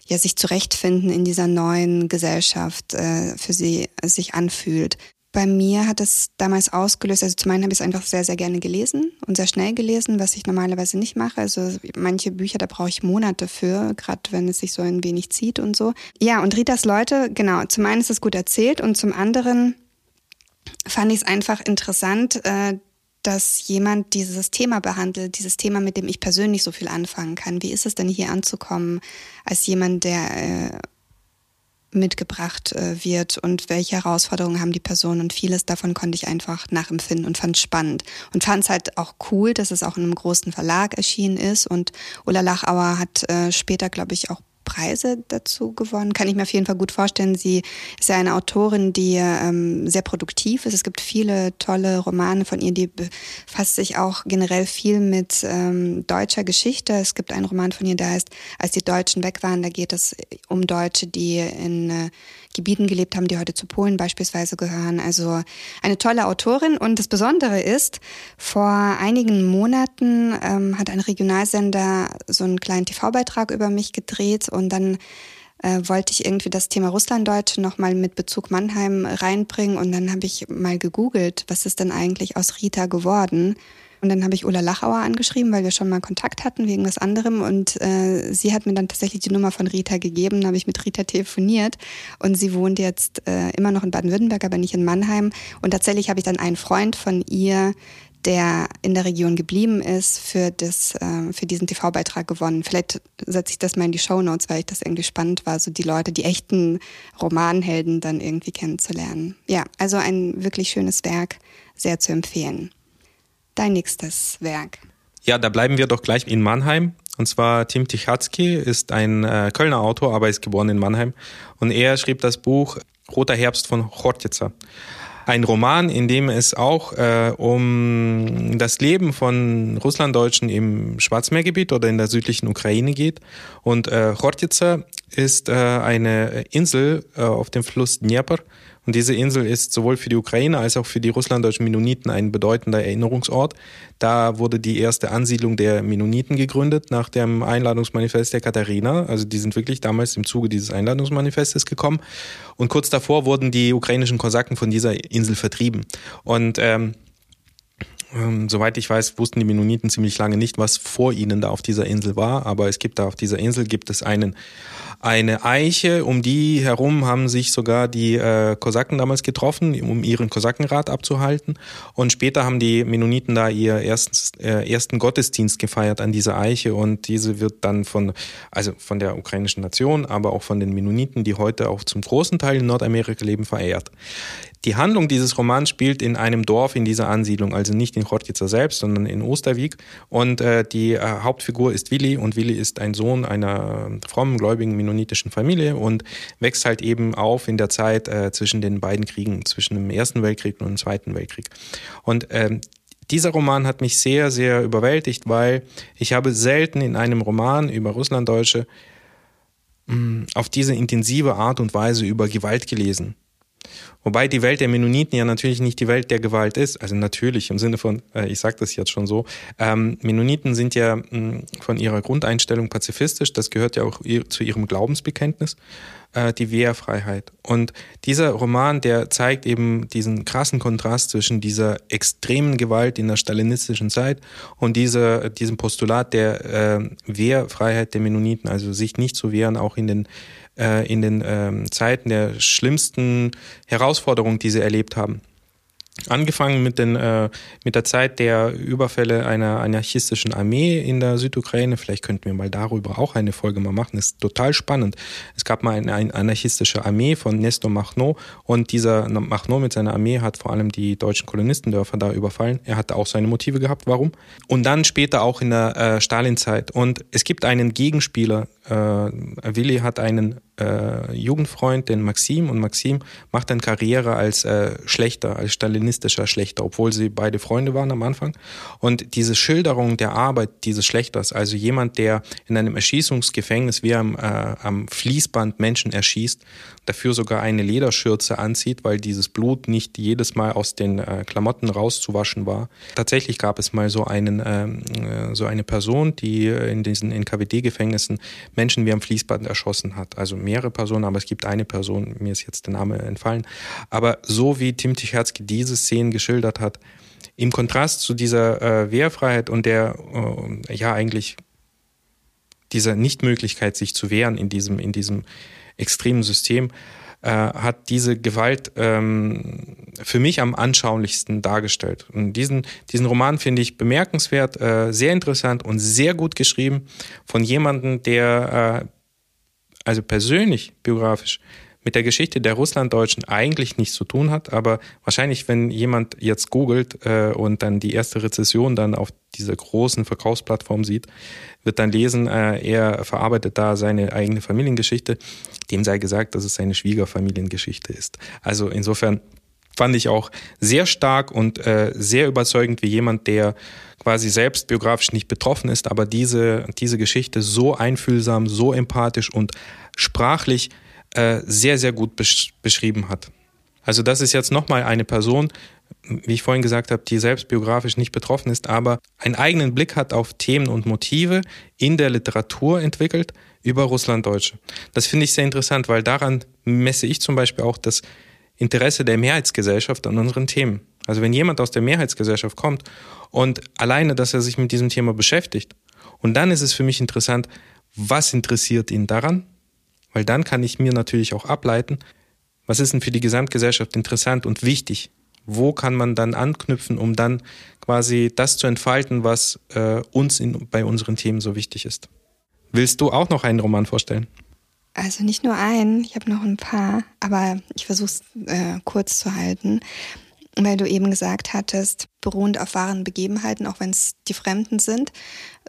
ja sich zurechtfinden in dieser neuen Gesellschaft äh, für sie sich anfühlt. Bei mir hat es damals ausgelöst, also zum einen habe ich es einfach sehr, sehr gerne gelesen und sehr schnell gelesen, was ich normalerweise nicht mache. Also manche Bücher, da brauche ich Monate für, gerade wenn es sich so ein wenig zieht und so. Ja, und Ritas Leute, genau, zum einen ist es gut erzählt und zum anderen fand ich es einfach interessant, äh, dass jemand dieses Thema behandelt, dieses Thema, mit dem ich persönlich so viel anfangen kann. Wie ist es denn hier anzukommen als jemand, der äh, mitgebracht äh, wird? Und welche Herausforderungen haben die Personen? Und vieles davon konnte ich einfach nachempfinden und fand spannend. Und fand es halt auch cool, dass es auch in einem großen Verlag erschienen ist. Und Ulla Lachauer hat äh, später, glaube ich, auch Preise dazu gewonnen. Kann ich mir auf jeden Fall gut vorstellen. Sie ist ja eine Autorin, die ähm, sehr produktiv ist. Es gibt viele tolle Romane von ihr, die befasst sich auch generell viel mit ähm, deutscher Geschichte. Es gibt einen Roman von ihr, der heißt Als die Deutschen weg waren. Da geht es um Deutsche, die in äh, Gebieten gelebt haben, die heute zu Polen beispielsweise gehören. Also eine tolle Autorin. Und das Besondere ist, vor einigen Monaten ähm, hat ein Regionalsender so einen kleinen TV-Beitrag über mich gedreht und dann äh, wollte ich irgendwie das Thema Russlanddeutsch nochmal mit Bezug Mannheim reinbringen und dann habe ich mal gegoogelt, was ist denn eigentlich aus Rita geworden? Und dann habe ich Ulla Lachauer angeschrieben, weil wir schon mal Kontakt hatten wegen was anderem. Und äh, sie hat mir dann tatsächlich die Nummer von Rita gegeben. Dann habe ich mit Rita telefoniert. Und sie wohnt jetzt äh, immer noch in Baden-Württemberg, aber nicht in Mannheim. Und tatsächlich habe ich dann einen Freund von ihr, der in der Region geblieben ist, für, das, äh, für diesen TV-Beitrag gewonnen. Vielleicht setze ich das mal in die Show Notes, weil ich das irgendwie spannend war, so die Leute, die echten Romanhelden dann irgendwie kennenzulernen. Ja, also ein wirklich schönes Werk, sehr zu empfehlen dein nächstes Werk?
Ja, da bleiben wir doch gleich in Mannheim. Und zwar Tim Tichatzki ist ein äh, Kölner Autor, aber ist geboren in Mannheim. Und er schrieb das Buch Roter Herbst von Chortica. Ein Roman, in dem es auch äh, um das Leben von Russlanddeutschen im Schwarzmeergebiet oder in der südlichen Ukraine geht. Und äh, Chortica ist äh, eine Insel äh, auf dem Fluss Dnieper und diese Insel ist sowohl für die Ukraine als auch für die russlanddeutschen Mennoniten ein bedeutender Erinnerungsort. Da wurde die erste Ansiedlung der Mennoniten gegründet nach dem Einladungsmanifest der Katharina. Also die sind wirklich damals im Zuge dieses Einladungsmanifestes gekommen. Und kurz davor wurden die ukrainischen Kosaken von dieser Insel vertrieben. Und ähm, Ähm, soweit ich weiß, wussten die Mennoniten ziemlich lange nicht, was vor ihnen da auf dieser Insel war. Aber es gibt da auf dieser Insel gibt es einen eine Eiche, um die herum haben sich sogar die äh, Kosaken damals getroffen, um ihren Kosakenrat abzuhalten. Und später haben die Mennoniten da ihr erstens, äh, ersten Gottesdienst gefeiert an dieser Eiche und diese wird dann von, also von der ukrainischen Nation, aber auch von den Mennoniten, die heute auch zum großen Teil in Nordamerika leben, verehrt. Die Handlung dieses Romans spielt in einem Dorf in dieser Ansiedlung, also nicht in Chortjica selbst, sondern in Osterwieck. Und äh, die äh, Hauptfigur ist Willi und Willi ist ein Sohn einer frommen, gläubigen mennonitischen Familie und wächst halt eben auf in der Zeit äh, zwischen den beiden Kriegen, zwischen dem Ersten Weltkrieg und dem Zweiten Weltkrieg. Und ähm, dieser Roman hat mich sehr, sehr überwältigt, weil ich habe selten in einem Roman über Russlanddeutsche mm, auf diese intensive Art und Weise über Gewalt gelesen. Wobei die Welt der Mennoniten ja natürlich nicht die Welt der Gewalt ist. Also natürlich im Sinne von, äh, ich sage das jetzt schon so, ähm, Mennoniten sind ja mh, mm, von ihrer Grundeinstellung pazifistisch. Das gehört ja auch ihr, zu ihrem Glaubensbekenntnis, äh, die Wehrfreiheit. Und dieser Roman, der zeigt eben diesen krassen Kontrast zwischen dieser extremen Gewalt in der stalinistischen Zeit und dieser, diesem Postulat der äh, Wehrfreiheit der Mennoniten, also sich nicht zu wehren, auch in den äh, in den ähm, Zeiten der schlimmsten Herausforderungen, die sie erlebt haben. Angefangen mit, den, äh, mit der Zeit der Überfälle einer anarchistischen Armee in der Südukraine. Vielleicht könnten wir mal darüber auch eine Folge mal machen. Das ist total spannend. Es gab mal eine, eine anarchistische Armee von Nestor Machno und dieser Machno mit seiner Armee hat vor allem die deutschen Kolonistendörfer da überfallen. Er hatte auch seine Motive gehabt, warum. Und dann später auch in der äh, Stalinzeit. Und es gibt einen Gegenspieler. Äh, Willi hat einen äh, Jugendfreund, den Maxim, und Maxim macht dann Karriere als äh, Schlechter, als stalinistischer Schlechter, obwohl sie beide Freunde waren am Anfang. Und diese Schilderung der Arbeit dieses Schlechters, also jemand, der in einem Erschießungsgefängnis wie am, äh, am Fließband Menschen erschießt, dafür sogar eine Lederschürze anzieht, weil dieses Blut nicht jedes Mal aus den äh, Klamotten rauszuwaschen war. Tatsächlich gab es mal so einen ähm, äh, so eine Person, die in diesen NKWD-Gefängnissen Menschen wie am Fließband erschossen hat. Also mehrere Personen, aber es gibt eine Person, mir ist jetzt der Name entfallen. Aber so wie Tim Ticherzky diese Szenen geschildert hat, im Kontrast zu dieser äh, Wehrfreiheit und der, äh, ja, eigentlich dieser Nichtmöglichkeit, sich zu wehren in diesem, in diesem extremen System, äh, hat diese Gewalt ähm, für mich am anschaulichsten dargestellt. Und diesen, diesen Roman finde ich bemerkenswert, äh, sehr interessant und sehr gut geschrieben von jemandem, der äh, also persönlich, biografisch, mit der Geschichte der Russlanddeutschen eigentlich nichts zu tun hat, aber wahrscheinlich, wenn jemand jetzt googelt äh, und dann die erste Rezession dann auf dieser großen Verkaufsplattform sieht, wird dann lesen, äh, er verarbeitet da seine eigene Familiengeschichte. Dem sei gesagt, dass es seine Schwiegerfamiliengeschichte ist. Also insofern fand ich auch sehr stark und äh, sehr überzeugend, wie jemand, der quasi selbst biografisch nicht betroffen ist, aber diese, diese Geschichte so einfühlsam, so empathisch und sprachlich äh, sehr, sehr gut besch beschrieben hat. Also das ist jetzt nochmal eine Person, wie ich vorhin gesagt habe, die selbst biografisch nicht betroffen ist, aber einen eigenen Blick hat auf Themen und Motive in der Literatur entwickelt über Russlanddeutsche. Das finde ich sehr interessant, weil daran messe ich zum Beispiel auch das Interesse der Mehrheitsgesellschaft an unseren Themen. Also wenn jemand aus der Mehrheitsgesellschaft kommt und alleine, dass er sich mit diesem Thema beschäftigt, und dann ist es für mich interessant, was interessiert ihn daran? Weil dann kann ich mir natürlich auch ableiten, was ist denn für die Gesamtgesellschaft interessant und wichtig? Wo kann man dann anknüpfen, um dann quasi das zu entfalten, was äh, uns in, bei unseren Themen so wichtig ist? Willst du auch noch einen Roman vorstellen?
Also nicht nur einen, ich habe noch ein paar, aber ich versuche es äh, kurz zu halten, weil du eben gesagt hattest, beruhend auf wahren Begebenheiten, auch wenn es die Fremden sind.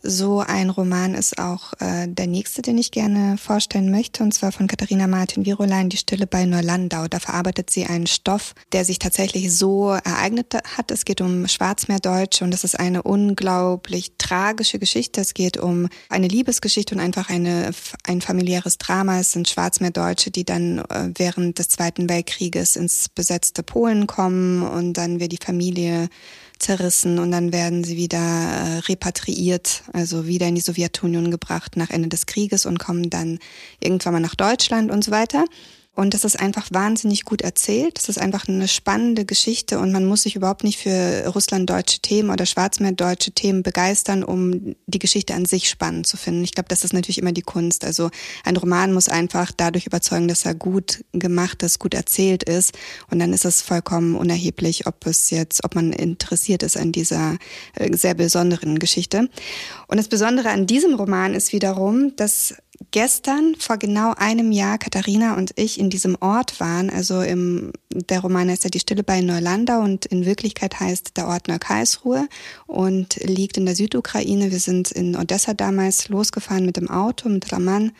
So ein Roman ist auch äh, der nächste, den ich gerne vorstellen möchte, und zwar von Katharina Martin Virolein, Die Stille bei Neulandau. Da verarbeitet sie einen Stoff, der sich tatsächlich so ereignet hat. Es geht um Schwarzmeerdeutsche und es ist eine unglaublich tragische Geschichte. Es geht um eine Liebesgeschichte und einfach eine, ein familiäres Drama. Es sind Schwarzmeerdeutsche, die dann äh, während des Zweiten Weltkrieges ins besetzte Polen kommen und dann wird die Familie zerrissen und dann werden sie wieder äh, repatriiert, also wieder in die Sowjetunion gebracht nach Ende des Krieges und kommen dann irgendwann mal nach Deutschland und so weiter. Und das ist einfach wahnsinnig gut erzählt. Das ist einfach eine spannende Geschichte und man muss sich überhaupt nicht für russlanddeutsche Themen oder schwarzmeerdeutsche Themen begeistern, um die Geschichte an sich spannend zu finden. Ich glaube, das ist natürlich immer die Kunst. Also ein Roman muss einfach dadurch überzeugen, dass er gut gemacht ist, gut erzählt ist. Und dann ist es vollkommen unerheblich, ob es jetzt, ob man interessiert ist an dieser äh, sehr besonderen Geschichte. Und das Besondere an diesem Roman ist wiederum, dass gestern vor genau einem Jahr Katharina und ich in diesem Ort waren. Also im, der Roman heißt ja Die Stille bei Neulandau und in Wirklichkeit heißt der Ort Neukarlsruhe und liegt in der Südukraine. Wir sind in Odessa damals losgefahren mit dem Auto, mit Raman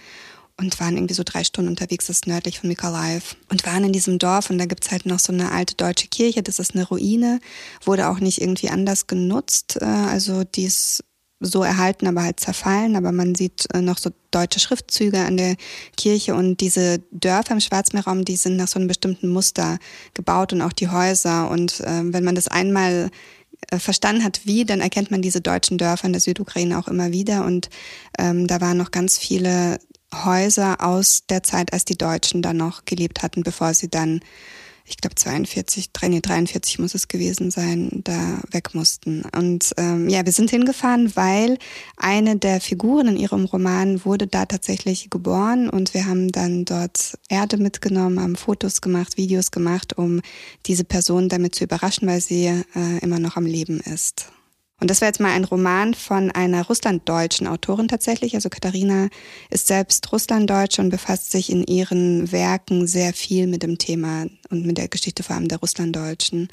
und waren irgendwie so drei Stunden unterwegs, das ist nördlich von Mykolaiv. Und waren in diesem Dorf und da gibt's halt noch so eine alte deutsche Kirche, das ist eine Ruine, wurde auch nicht irgendwie anders genutzt. Äh, also die ist so erhalten, aber halt zerfallen. Aber man sieht äh, noch so deutsche Schriftzüge an der Kirche und diese Dörfer im Schwarzmeerraum, die sind nach so einem bestimmten Muster gebaut und auch die Häuser. Und äh, wenn man das einmal äh, verstanden hat, wie, dann erkennt man diese deutschen Dörfer in der Südukraine auch immer wieder. Und ähm, da waren noch ganz viele Häuser aus der Zeit, als die Deutschen da noch gelebt hatten, bevor sie dann ich glaube 42, nee, 43 muss es gewesen sein, da weg mussten. Und ähm, ja, wir sind hingefahren, weil eine der Figuren in ihrem Roman wurde da tatsächlich geboren und wir haben dann dort Erde mitgenommen, haben Fotos gemacht, Videos gemacht, um diese Person damit zu überraschen, weil sie äh, immer noch am Leben ist. Und das wäre jetzt mal ein Roman von einer russlanddeutschen Autorin tatsächlich. Also Katharina ist selbst Russlanddeutsche und befasst sich in ihren Werken sehr viel mit dem Thema und mit der Geschichte vor allem der Russlanddeutschen.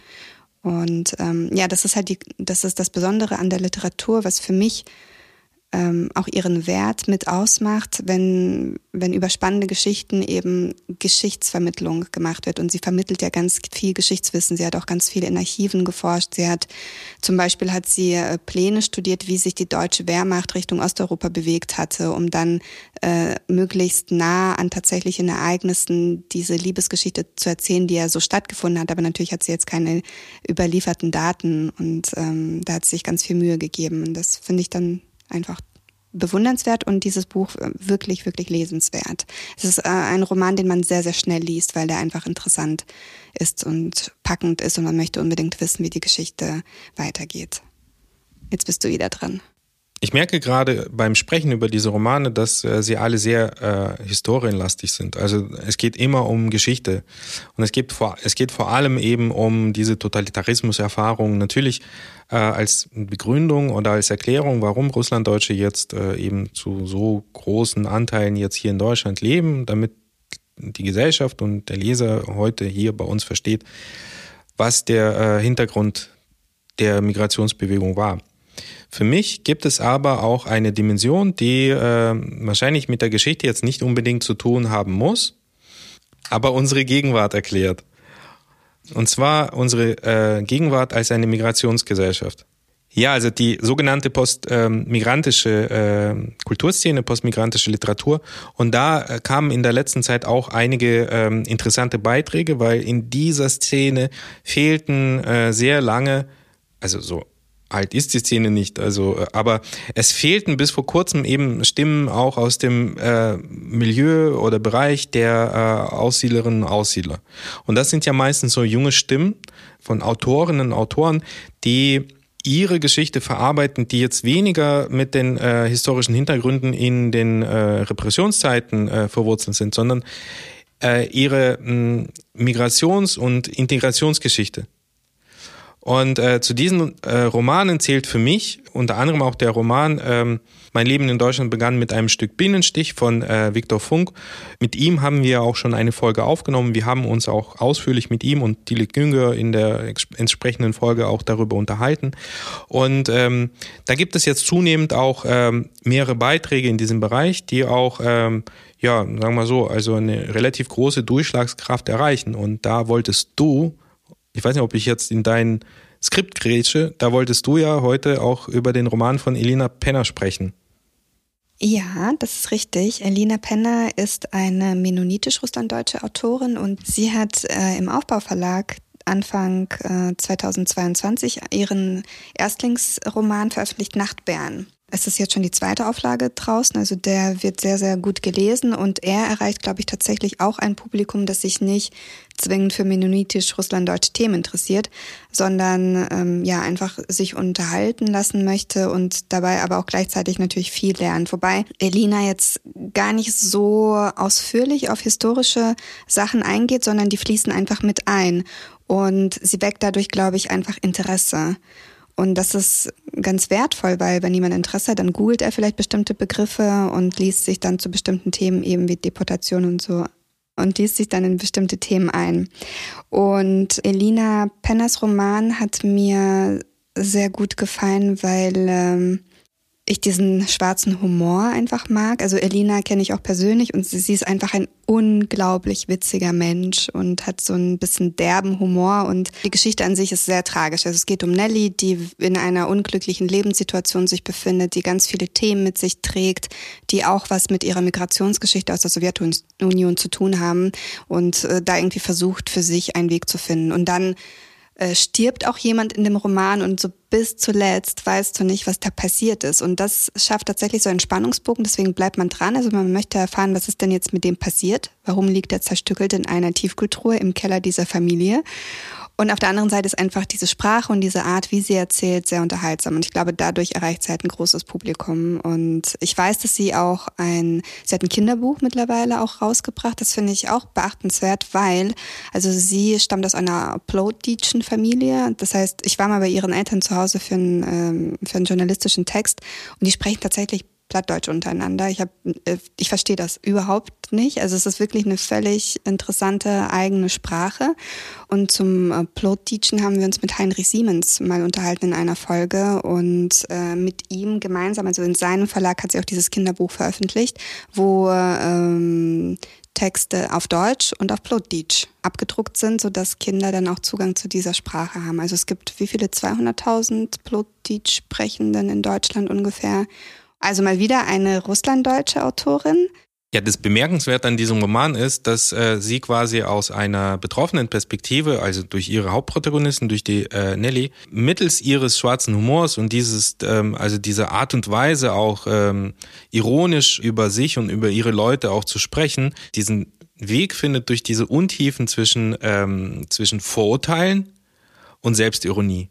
Und ähm, ja, das ist halt die, das ist das Besondere an der Literatur, was für mich ähm, auch ihren Wert mit ausmacht, wenn, wenn über spannende Geschichten eben Geschichtsvermittlung gemacht wird. Und sie vermittelt ja ganz viel Geschichtswissen. Sie hat auch ganz viel in Archiven geforscht. Sie hat zum Beispiel hat sie äh, Pläne studiert, wie sich die deutsche Wehrmacht Richtung Osteuropa bewegt hatte, um dann äh, möglichst nah an tatsächlichen Ereignissen diese Liebesgeschichte zu erzählen, die ja so stattgefunden hat. Aber natürlich hat sie jetzt keine überlieferten Daten und ähm, da hat sie sich ganz viel Mühe gegeben. Und das finde ich dann einfach bewundernswert und dieses Buch äh, wirklich, wirklich lesenswert. Es ist äh, ein Roman, den man sehr, sehr schnell liest, weil der einfach interessant ist und packend ist und man möchte unbedingt wissen, wie die Geschichte weitergeht. Jetzt bist du wieder dran.
Ich merke gerade beim Sprechen über diese Romane, dass äh, sie alle sehr äh, historienlastig sind. Also es geht immer um Geschichte und es geht vor, es geht vor allem eben um diese Totalitarismuserfahrung. Natürlich äh, als Begründung oder als Erklärung, warum Russlanddeutsche jetzt äh, eben zu so großen Anteilen jetzt hier in Deutschland leben, damit die Gesellschaft und der Leser heute hier bei uns versteht, was der äh, Hintergrund der Migrationsbewegung war. Für mich gibt es aber auch eine Dimension, die äh, wahrscheinlich mit der Geschichte jetzt nicht unbedingt zu tun haben muss, aber unsere Gegenwart erklärt. Und zwar unsere äh, Gegenwart als eine Migrationsgesellschaft. Ja, also die sogenannte postmigrantische ähm, äh, Kulturszene, postmigrantische Literatur. Und da äh, kamen in der letzten Zeit auch einige ähm, interessante Beiträge, weil in dieser Szene fehlten äh, sehr lange, also so alt ist die Szene nicht, also äh, aber es fehlten bis vor kurzem eben Stimmen auch aus dem äh, Milieu oder Bereich der äh, Aussiedlerinnen und Aussiedler. Und das sind ja meistens so junge Stimmen von Autorinnen und Autoren, die ihre Geschichte verarbeiten, die jetzt weniger mit den äh, historischen Hintergründen in den äh, Repressionszeiten äh, verwurzelt sind, sondern äh, ihre mh, Migrations- und Integrationsgeschichte. Und äh, zu diesen äh, Romanen zählt für mich unter anderem auch der Roman ähm, Mein Leben in Deutschland begann mit einem Stück Binnenstich von äh, Viktor Funk. Mit ihm haben wir auch schon eine Folge aufgenommen. Wir haben uns auch ausführlich mit ihm und Dilek Günger in der entsprechenden Folge auch darüber unterhalten. Und ähm, da gibt es jetzt zunehmend auch ähm, mehrere Beiträge in diesem Bereich, die auch ähm, ja, sagen wir so, also eine relativ große Durchschlagskraft erreichen. Und da wolltest du ich weiß nicht, ob ich jetzt in dein Skript grätsche, da wolltest du ja heute auch über den Roman von Elina Penner sprechen.
Ja, das ist richtig. Elina Penner ist eine mennonitisch-russlanddeutsche Autorin und sie hat äh, im Aufbauverlag Anfang äh, 2022 ihren Erstlingsroman veröffentlicht, Nachtbären. Es ist jetzt schon die zweite Auflage draußen, also der wird sehr, sehr gut gelesen und er erreicht, glaube ich, tatsächlich auch ein Publikum, das sich nicht zwingend für mennonitisch-russlanddeutsche Themen interessiert, sondern ähm, ja einfach sich unterhalten lassen möchte und dabei aber auch gleichzeitig natürlich viel lernt. Wobei Elina jetzt gar nicht so ausführlich auf historische Sachen eingeht, sondern die fließen einfach mit ein. Und sie weckt dadurch, glaube ich, einfach Interesse. Und das ist ganz wertvoll, weil wenn jemand Interesse hat, dann googelt er vielleicht bestimmte Begriffe und liest sich dann zu bestimmten Themen eben wie Deportation und so und liest sich dann in bestimmte Themen ein. Und Elina Penners Roman hat mir sehr gut gefallen, weil ähm, ich diesen schwarzen Humor einfach mag. Also Elina kenne ich auch persönlich und sie ist einfach ein unglaublich witziger Mensch und hat so ein bisschen derben Humor und die Geschichte an sich ist sehr tragisch. Also es geht um Nelly, die in einer unglücklichen Lebenssituation sich befindet, die ganz viele Themen mit sich trägt, die auch was mit ihrer Migrationsgeschichte aus der Sowjetunion zu tun haben und äh, da irgendwie versucht für sich einen Weg zu finden. Und dann äh, stirbt auch jemand in dem Roman und so bis zuletzt weißt du nicht, was da passiert ist. Und das schafft tatsächlich so einen Spannungsbogen, deswegen bleibt man dran. Also man möchte erfahren, was ist denn jetzt mit dem passiert? Warum liegt er zerstückelt in einer Tiefkultur im Keller dieser Familie? Und auf der anderen Seite ist einfach diese Sprache und diese Art, wie sie erzählt, sehr unterhaltsam. Und ich glaube, dadurch erreicht sie halt ein großes Publikum. Und ich weiß, dass sie auch ein, sie hat ein Kinderbuch mittlerweile auch rausgebracht. Das finde ich auch beachtenswert, weil, also sie stammt aus einer Plotditschen Familie. Das heißt, ich war mal bei ihren Eltern zu Hause für einen, ähm, für einen journalistischen Text und die sprechen tatsächlich Plattdeutsch untereinander. Ich habe, äh, ich verstehe das überhaupt nicht. Also es ist wirklich eine völlig interessante eigene Sprache. Und zum äh, Plot-Teachen haben wir uns mit Heinrich Siemens mal unterhalten in einer Folge und äh, mit ihm gemeinsam, also in seinem Verlag hat sie auch dieses Kinderbuch veröffentlicht, wo ähm, Texte auf Deutsch und auf Plotdeutsch abgedruckt sind, sodass Kinder dann auch Zugang zu dieser Sprache haben. Also es gibt wie viele 200.000 Plotdeutsch-Sprechenden in Deutschland ungefähr also mal wieder eine russlanddeutsche Autorin.
Ja, das Bemerkenswerte an diesem Roman ist, dass äh, sie quasi aus einer betroffenen Perspektive, also durch ihre Hauptprotagonisten, durch die äh, Nelly, mittels ihres schwarzen Humors und dieses, ähm, also diese Art und Weise auch ähm, ironisch über sich und über ihre Leute auch zu sprechen, diesen Weg findet durch diese Untiefen zwischen ähm, zwischen Vorurteilen und Selbstironie.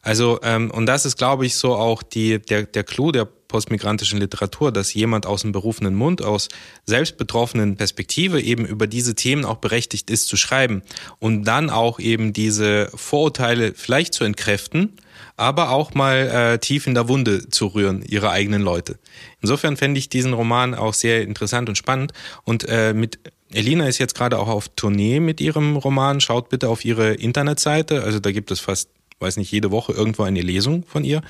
Also ähm, und das ist, glaube ich, so auch die der der Clou der postmigrantischen Literatur, dass jemand aus dem berufenen Mund, aus selbstbetroffenen Perspektive eben über diese Themen auch berechtigt ist zu schreiben und dann auch eben diese Vorurteile vielleicht zu entkräften, aber auch mal äh, tief in der Wunde zu rühren, ihre eigenen Leute. Insofern fände ich diesen Roman auch sehr interessant und spannend und äh, mit Elina ist jetzt gerade auch auf Tournee mit ihrem Roman. Schaut bitte auf ihre Internetseite. Also da gibt es fast, weiß nicht, jede Woche irgendwo eine Lesung von ihr.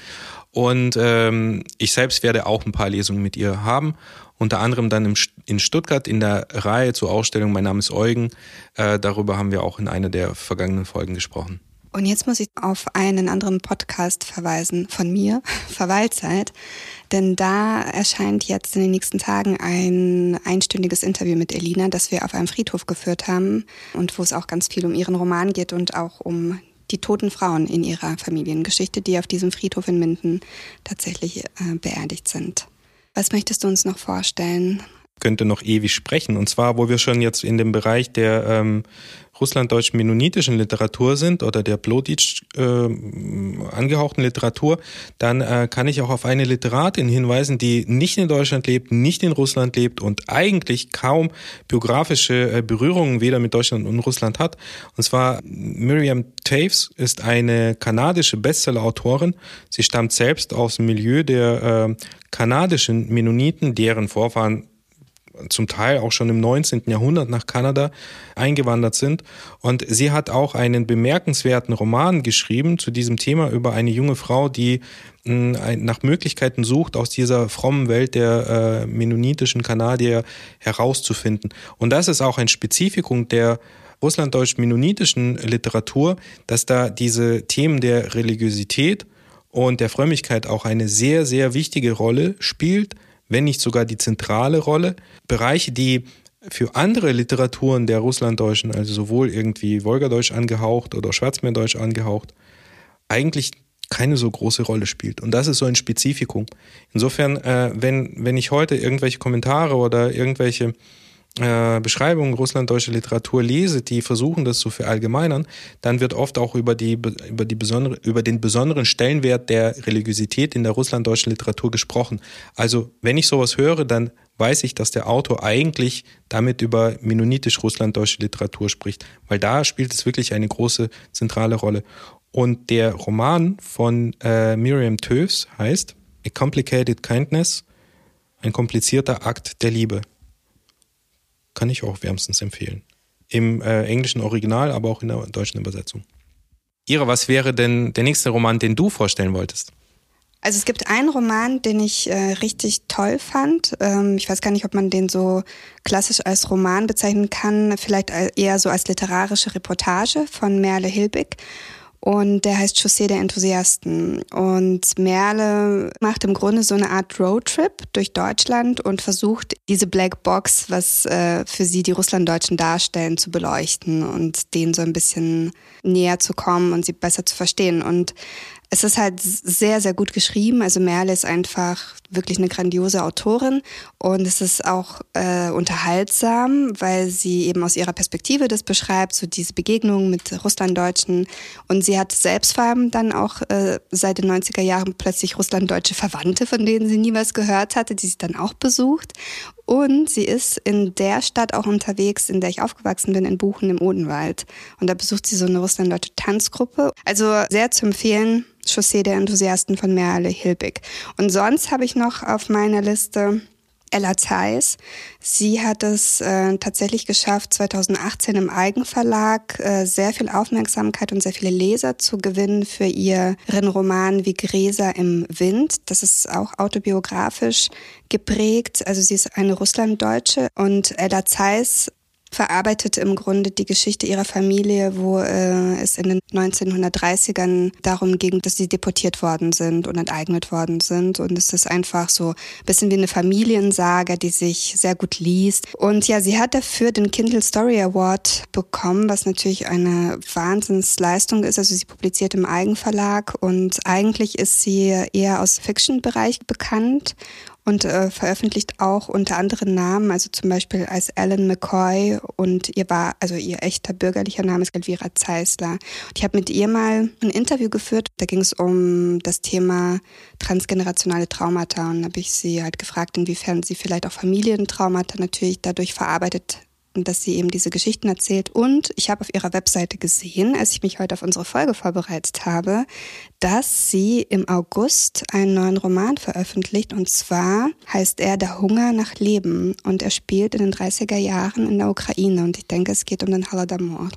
Und ähm, ich selbst werde auch ein paar Lesungen mit ihr haben. Unter anderem dann im, in Stuttgart in der Reihe zur Ausstellung Mein Name ist Eugen. Äh, darüber haben wir auch in einer der vergangenen Folgen gesprochen.
Und jetzt muss ich auf einen anderen Podcast verweisen von mir, [LAUGHS] Verweilzeit. Denn da erscheint jetzt in den nächsten Tagen ein einstündiges Interview mit Elina, das wir auf einem Friedhof geführt haben und wo es auch ganz viel um ihren Roman geht und auch um die toten Frauen in ihrer Familiengeschichte, die auf diesem Friedhof in Minden tatsächlich äh, beerdigt sind. Was möchtest du uns noch vorstellen?
Könnte noch ewig sprechen. Und zwar, wo wir schon jetzt in dem Bereich der ähm, russlanddeutschen mennonitischen Literatur sind oder der Bloditsch äh, angehauchten Literatur, dann äh, kann ich auch auf eine Literatin hinweisen, die nicht in Deutschland lebt, nicht in Russland lebt und eigentlich kaum biografische äh, Berührungen weder mit Deutschland und Russland hat. Und zwar Miriam Taves ist eine kanadische Bestseller-Autorin. Sie stammt selbst aus dem Milieu der äh, kanadischen Mennoniten, deren Vorfahren zum Teil auch schon im 19. Jahrhundert nach Kanada eingewandert sind. Und sie hat auch einen bemerkenswerten Roman geschrieben zu diesem Thema über eine junge Frau, die nach Möglichkeiten sucht, aus dieser frommen Welt der äh, mennonitischen Kanadier herauszufinden. Und das ist auch ein Spezifikum der russlanddeutsch-mennonitischen Literatur, dass da diese Themen der Religiosität und der Frömmigkeit auch eine sehr, sehr wichtige Rolle spielt wenn nicht sogar die zentrale Rolle. Bereiche, die für andere Literaturen der Russlanddeutschen, also sowohl irgendwie Wolgadeutsch angehaucht oder Schwarzmeerdeutsch angehaucht, eigentlich keine so große Rolle spielt. Und das ist so ein Spezifikum. Insofern, äh, wenn, wenn ich heute irgendwelche Kommentare oder irgendwelche äh, Beschreibungen russlanddeutscher Literatur lese, die versuchen, das zu verallgemeinern, dann wird oft auch über, die, über, die besondere, über den besonderen Stellenwert der Religiosität in der russlanddeutschen Literatur gesprochen. Also wenn ich sowas höre, dann weiß ich, dass der Autor eigentlich damit über mennonitisch-russlanddeutsche Literatur spricht, weil da spielt es wirklich eine große zentrale Rolle. Und der Roman von äh, Miriam Toews heißt A Complicated Kindness, ein komplizierter Akt der Liebe. Kann ich auch wärmstens empfehlen. Im äh, englischen Original, aber auch in der deutschen Übersetzung. Ira, was wäre denn der nächste Roman, den du vorstellen wolltest?
Also es gibt einen Roman, den ich äh, richtig toll fand. Ähm, ich weiß gar nicht, ob man den so klassisch als Roman bezeichnen kann, vielleicht eher so als literarische Reportage von Merle Hilbig und der heißt Chaussee der Enthusiasten. Und Merle macht im Grunde so eine Art Roadtrip durch Deutschland und versucht, diese Black Box, was äh, für sie die Russlanddeutschen darstellen, zu beleuchten und denen so ein bisschen näher zu kommen und sie besser zu verstehen. Und es ist halt sehr, sehr gut geschrieben. Also Merle ist einfach wirklich eine grandiose Autorin und es ist auch äh, unterhaltsam, weil sie eben aus ihrer Perspektive das beschreibt, so diese Begegnungen mit Russlanddeutschen. Und sie hat selbst vor allem dann auch äh, seit den 90er Jahren plötzlich russlanddeutsche Verwandte, von denen sie nie was gehört hatte, die sie dann auch besucht. Und sie ist in der Stadt auch unterwegs, in der ich aufgewachsen bin, in Buchen im Odenwald. Und da besucht sie so eine russlanddeutsche Tanzgruppe. Also sehr zu empfehlen, Chaussee der Enthusiasten von Merle Hilbig. Und sonst habe ich noch auf meiner Liste Ella Zeiss. Sie hat es äh, tatsächlich geschafft, 2018 im Eigenverlag äh, sehr viel Aufmerksamkeit und sehr viele Leser zu gewinnen für ihren Roman Wie Gräser im Wind. Das ist auch autobiografisch geprägt. Also sie ist eine Russlanddeutsche und Ella Zeiss verarbeitet im Grunde die Geschichte ihrer Familie, wo äh, es in den 1930ern darum ging, dass sie deportiert worden sind und enteignet worden sind. Und es ist einfach so ein bisschen wie eine Familiensage, die sich sehr gut liest. Und ja, sie hat dafür den Kindle Story Award bekommen, was natürlich eine Wahnsinnsleistung ist. Also sie publiziert im Eigenverlag und eigentlich ist sie eher aus Fiction-Bereich bekannt und äh, veröffentlicht auch unter anderen Namen, also zum Beispiel als Ellen McCoy und ihr war, also ihr echter bürgerlicher Name ist Elvira Zeisler. Und ich habe mit ihr mal ein Interview geführt, da ging es um das Thema transgenerationale Traumata und habe ich sie halt gefragt, inwiefern sie vielleicht auch Familientraumata natürlich dadurch verarbeitet dass sie eben diese Geschichten erzählt. Und ich habe auf ihrer Webseite gesehen, als ich mich heute auf unsere Folge vorbereitet habe, dass sie im August einen neuen Roman veröffentlicht. Und zwar heißt er Der Hunger nach Leben. Und er spielt in den 30er Jahren in der Ukraine. Und ich denke, es geht um den Holodomor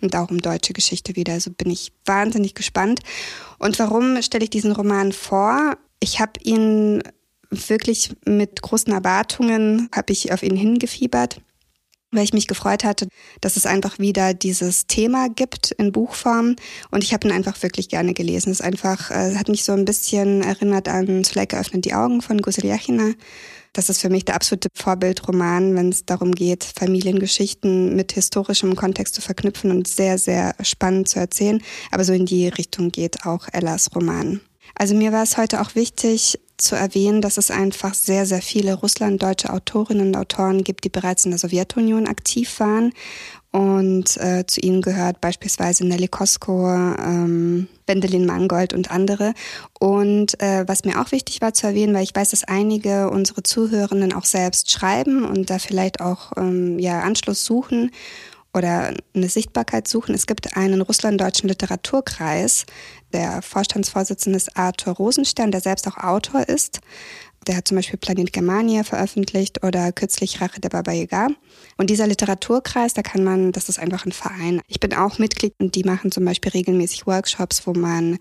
und auch um deutsche Geschichte wieder. Also bin ich wahnsinnig gespannt. Und warum stelle ich diesen Roman vor? Ich habe ihn wirklich mit großen Erwartungen, habe ich auf ihn hingefiebert weil ich mich gefreut hatte, dass es einfach wieder dieses Thema gibt in Buchform und ich habe ihn einfach wirklich gerne gelesen. Es ist einfach, äh, hat mich so ein bisschen erinnert an Zuleika öffnet die Augen von Guseliachina. Das ist für mich der absolute Vorbildroman, wenn es darum geht, Familiengeschichten mit historischem Kontext zu verknüpfen und sehr, sehr spannend zu erzählen. Aber so in die Richtung geht auch Ellas Roman. Also mir war es heute auch wichtig, zu erwähnen, dass es einfach sehr, sehr viele russlanddeutsche Autorinnen und Autoren gibt, die bereits in der Sowjetunion aktiv waren. Und äh, zu ihnen gehört beispielsweise Nelly Kosko, ähm, Wendelin Mangold und andere. Und äh, was mir auch wichtig war zu erwähnen, weil ich weiß, dass einige unserer Zuhörenden auch selbst schreiben und da vielleicht auch ähm, ja, Anschluss suchen oder eine Sichtbarkeit suchen. Es gibt einen russlanddeutschen Literaturkreis. Der Vorstandsvorsitzende ist Arthur Rosenstern, der selbst auch Autor ist. Der hat zum Beispiel Planet Germania veröffentlicht oder kürzlich Rache der Baba Yaga. Und dieser Literaturkreis, da kann man, das ist einfach ein Verein. Ich bin auch Mitglied und die machen zum Beispiel regelmäßig Workshops, wo man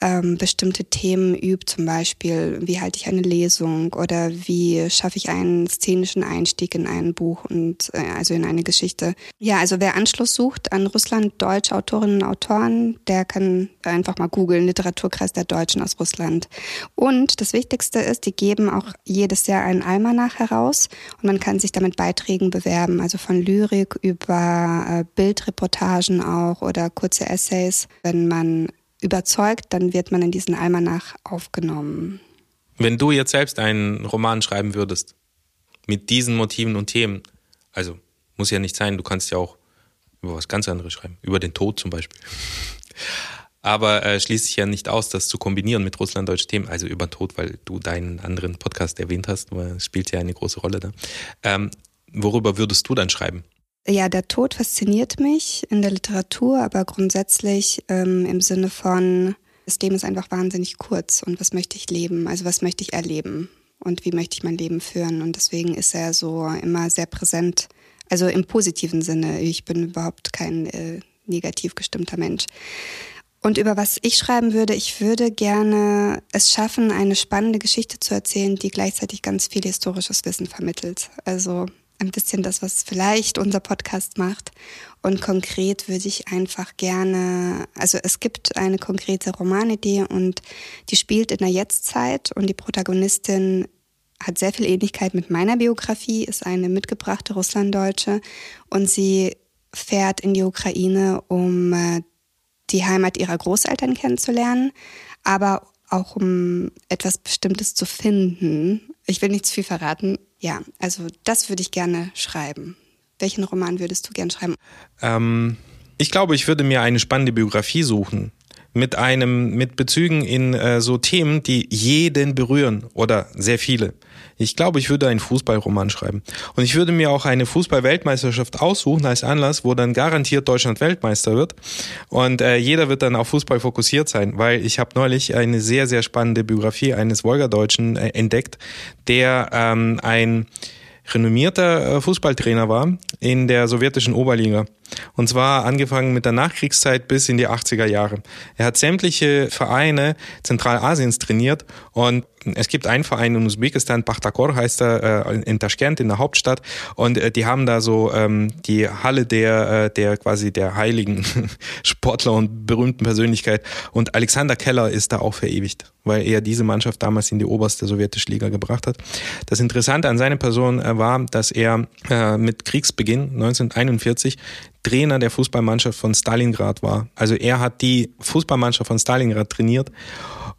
ähm, bestimmte Themen übt, zum Beispiel, wie halte ich eine Lesung oder wie schaffe ich einen szenischen Einstieg in ein Buch und äh, also in eine Geschichte. Ja, also wer Anschluss sucht an Russland, deutsche Autorinnen und Autoren, der kann einfach mal googeln, Literaturkreis der Deutschen aus Russland. Und das Wichtigste ist, die geben auch jedes Jahr einen Almanach heraus und man kann sich damit Beiträgen bewerben, also von Lyrik über äh, Bildreportagen auch oder kurze Essays, wenn man überzeugt, dann wird man in diesen Almanach aufgenommen.
Wenn du jetzt selbst einen Roman schreiben würdest, mit diesen Motiven und Themen, also muss ja nicht sein, du kannst ja auch über was ganz anderes schreiben, über den Tod zum Beispiel. [LAUGHS] Aber äh, schließt sich ja nicht aus, das zu kombinieren mit russlanddeutschen Themen, also über Tod, weil du deinen anderen Podcast erwähnt hast, spielt ja eine große Rolle da. Ähm, worüber würdest du dann schreiben?
Ja, der Tod fasziniert mich in der Literatur, aber grundsätzlich ähm, im Sinne von, das Leben ist einfach wahnsinnig kurz und was möchte ich leben? Also was möchte ich erleben? Und wie möchte ich mein Leben führen? Und deswegen ist er so immer sehr präsent. Also im positiven Sinne. Ich bin überhaupt kein äh, negativ gestimmter Mensch. Und über was ich schreiben würde, ich würde gerne es schaffen, eine spannende Geschichte zu erzählen, die gleichzeitig ganz viel historisches Wissen vermittelt. Also ein bisschen das, was vielleicht unser Podcast macht. Und konkret würde ich einfach gerne, also es gibt eine konkrete Romanidee und die spielt in der Jetztzeit und die Protagonistin hat sehr viel Ähnlichkeit mit meiner Biografie, ist eine mitgebrachte Russlanddeutsche und sie fährt in die Ukraine, um äh, die Heimat ihrer Großeltern kennenzulernen, aber auch um etwas Bestimmtes zu finden. Ich will nicht zu viel verraten, ja, also das würde ich gerne schreiben. Welchen Roman würdest du gerne schreiben?
Ähm, ich glaube, ich würde mir eine spannende Biografie suchen mit einem mit Bezügen in äh, so Themen, die jeden berühren oder sehr viele. Ich glaube, ich würde einen Fußballroman schreiben. Und ich würde mir auch eine Fußball-Weltmeisterschaft aussuchen als Anlass, wo dann garantiert Deutschland Weltmeister wird. Und äh, jeder wird dann auf Fußball fokussiert sein, weil ich habe neulich eine sehr, sehr spannende Biografie eines Wolgadeutschen äh, entdeckt, der ähm, ein renommierter äh, Fußballtrainer war in der sowjetischen Oberliga. Und zwar angefangen mit der Nachkriegszeit bis in die 80er Jahre. Er hat sämtliche Vereine Zentralasiens trainiert und es gibt einen Verein in Usbekistan, Bachtakor heißt er, äh, in Taschkent, in der Hauptstadt. Und äh, die haben da so ähm, die Halle der, äh, der quasi der heiligen [LAUGHS] Sportler und berühmten Persönlichkeit. Und Alexander Keller ist da auch verewigt, weil er diese Mannschaft damals in die oberste sowjetische Liga gebracht hat. Das Interessante an seiner Person war, dass er mit Kriegsbeginn 1941 Trainer der Fußballmannschaft von Stalingrad war. Also er hat die Fußballmannschaft von Stalingrad trainiert.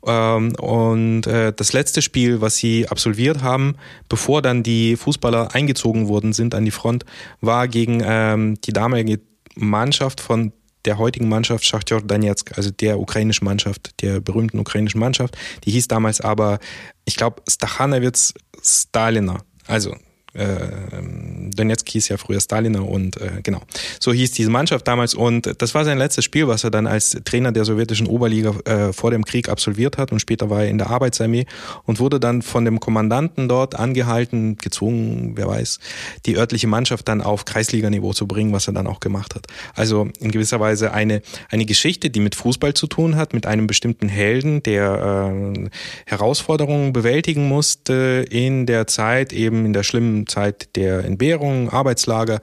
Ähm, und äh, das letzte Spiel, was sie absolviert haben, bevor dann die Fußballer eingezogen worden sind an die Front, war gegen ähm, die damalige Mannschaft von der heutigen Mannschaft Schachtjor Donetsk, also der ukrainischen Mannschaft, der berühmten ukrainischen Mannschaft. Die hieß damals aber, ich glaube, Stachanowitz Stalina. Also Donetsk hieß ja früher Staliner und äh, genau. So hieß diese Mannschaft damals und das war sein letztes Spiel, was er dann als Trainer der sowjetischen Oberliga äh, vor dem Krieg absolviert hat und später war er in der Arbeitsarmee und wurde dann von dem Kommandanten dort angehalten, gezwungen, wer weiß, die örtliche Mannschaft dann auf Kreisliganiveau zu bringen, was er dann auch gemacht hat. Also in gewisser Weise eine, eine Geschichte, die mit Fußball zu tun hat, mit einem bestimmten Helden, der äh, Herausforderungen bewältigen musste in der Zeit, eben in der schlimmen Zeit der Entbehrung, Arbeitslager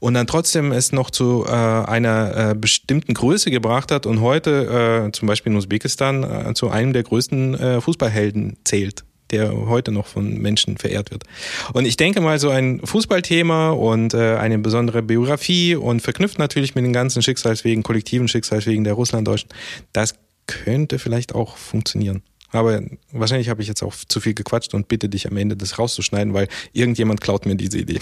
und dann trotzdem es noch zu äh, einer äh, bestimmten Größe gebracht hat und heute äh, zum Beispiel in Usbekistan äh, zu einem der größten äh, Fußballhelden zählt der heute noch von Menschen verehrt wird. Und ich denke mal, so ein Fußballthema und äh, eine besondere Biografie und verknüpft natürlich mit den ganzen Schicksalswegen, kollektiven Schicksalswegen der Russlanddeutschen, das könnte vielleicht auch funktionieren. Aber wahrscheinlich habe ich jetzt auch zu viel gequatscht und bitte dich am Ende das rauszuschneiden, weil irgendjemand klaut mir diese Idee.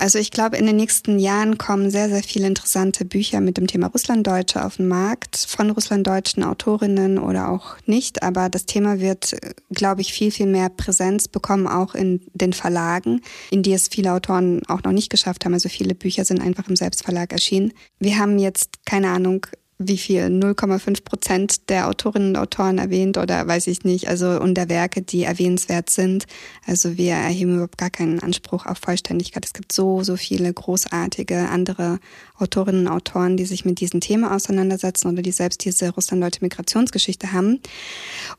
Also ich glaube, in den nächsten Jahren kommen sehr, sehr viele interessante Bücher mit dem Thema Russlanddeutsche auf den Markt, von russlanddeutschen Autorinnen oder auch nicht. Aber das Thema wird, glaube ich, viel, viel mehr Präsenz bekommen, auch in den Verlagen, in die es viele Autoren auch noch nicht geschafft haben. Also viele Bücher sind einfach im Selbstverlag erschienen. Wir haben jetzt, keine Ahnung, wie viel, 0,5 Prozent der Autorinnen und Autoren erwähnt oder weiß ich nicht, also und der Werke, die erwähnenswert sind. Also wir erheben überhaupt gar keinen Anspruch auf Vollständigkeit. Es gibt so, so viele großartige andere Autorinnen und Autoren, die sich mit diesen Themen auseinandersetzen oder die selbst diese russlanddeutsche Migrationsgeschichte haben.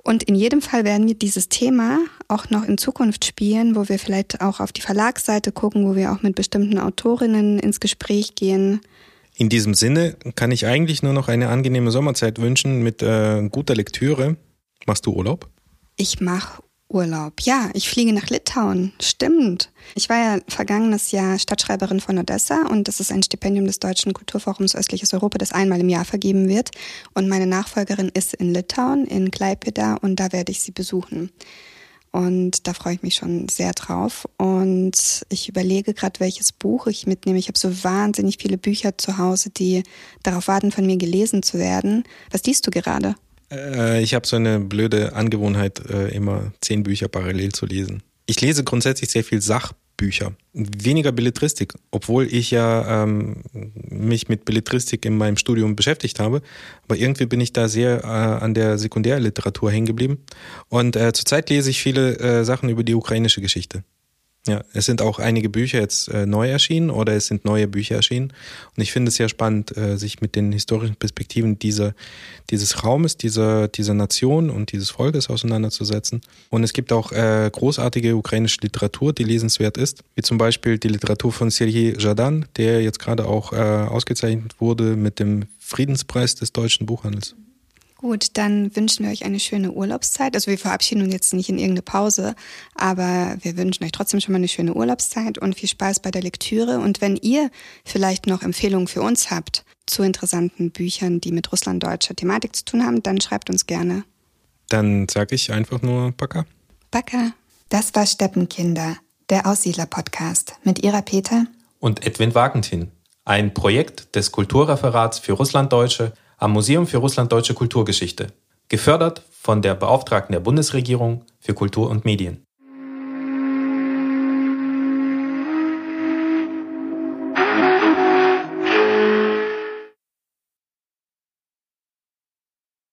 Und in jedem Fall werden wir dieses Thema auch noch in Zukunft spielen, wo wir vielleicht auch auf die Verlagsseite gucken, wo wir auch mit bestimmten Autorinnen ins Gespräch gehen
in diesem Sinne kann ich eigentlich nur noch eine angenehme Sommerzeit wünschen mit äh, guter Lektüre. Machst du Urlaub?
Ich mache Urlaub. Ja, ich fliege nach Litauen. Stimmt. Ich war ja vergangenes Jahr Stadtschreiberin von Odessa und das ist ein Stipendium des Deutschen Kulturforums Östliches Europa, das einmal im Jahr vergeben wird. Und meine Nachfolgerin ist in Litauen, in Klaipeda und da werde ich sie besuchen. Und da freue ich mich schon sehr drauf. Und ich überlege gerade, welches Buch ich mitnehme. Ich habe so wahnsinnig viele Bücher zu Hause, die darauf warten, von mir gelesen zu werden. Was liest du gerade?
Äh, ich habe so eine blöde Angewohnheit, äh, immer zehn Bücher parallel zu lesen. Ich lese grundsätzlich sehr viel Sachbücher, weniger Belletristik, obwohl ich ja ähm, mich mit Belletristik in meinem Studium beschäftigt habe. Aber irgendwie bin ich da sehr äh, an der Sekundärliteratur hängen geblieben. Und äh, zurzeit lese ich viele äh, Sachen über die ukrainische Geschichte. Ja, es sind auch einige Bücher jetzt äh, neu erschienen oder es sind neue Bücher erschienen. Und ich finde es sehr spannend, äh, sich mit den historischen Perspektiven dieser, dieses Raumes, dieser, dieser Nation und dieses Volkes auseinanderzusetzen. Und es gibt auch äh, großartige ukrainische Literatur, die lesenswert ist, wie zum Beispiel die Literatur von Sergei Jadan, der jetzt gerade auch äh, ausgezeichnet wurde mit dem Friedenspreis des deutschen Buchhandels.
Gut, dann wünschen wir euch eine schöne Urlaubszeit. Also wir verabschieden uns jetzt nicht in irgendeine Pause, aber wir wünschen euch trotzdem schon mal eine schöne Urlaubszeit und viel Spaß bei der Lektüre. Und wenn ihr vielleicht noch Empfehlungen für uns habt zu interessanten Büchern, die mit russlanddeutscher Thematik zu tun haben, dann schreibt uns gerne.
Dann sage ich einfach nur Baka.
Baka. Das war Steppenkinder, der Aussiedler-Podcast mit Ira Peter
und Edwin Wagentin. Ein Projekt des Kulturreferats für Russlanddeutsche am Museum für Russlanddeutsche Kulturgeschichte, gefördert von der Beauftragten der Bundesregierung für Kultur und Medien.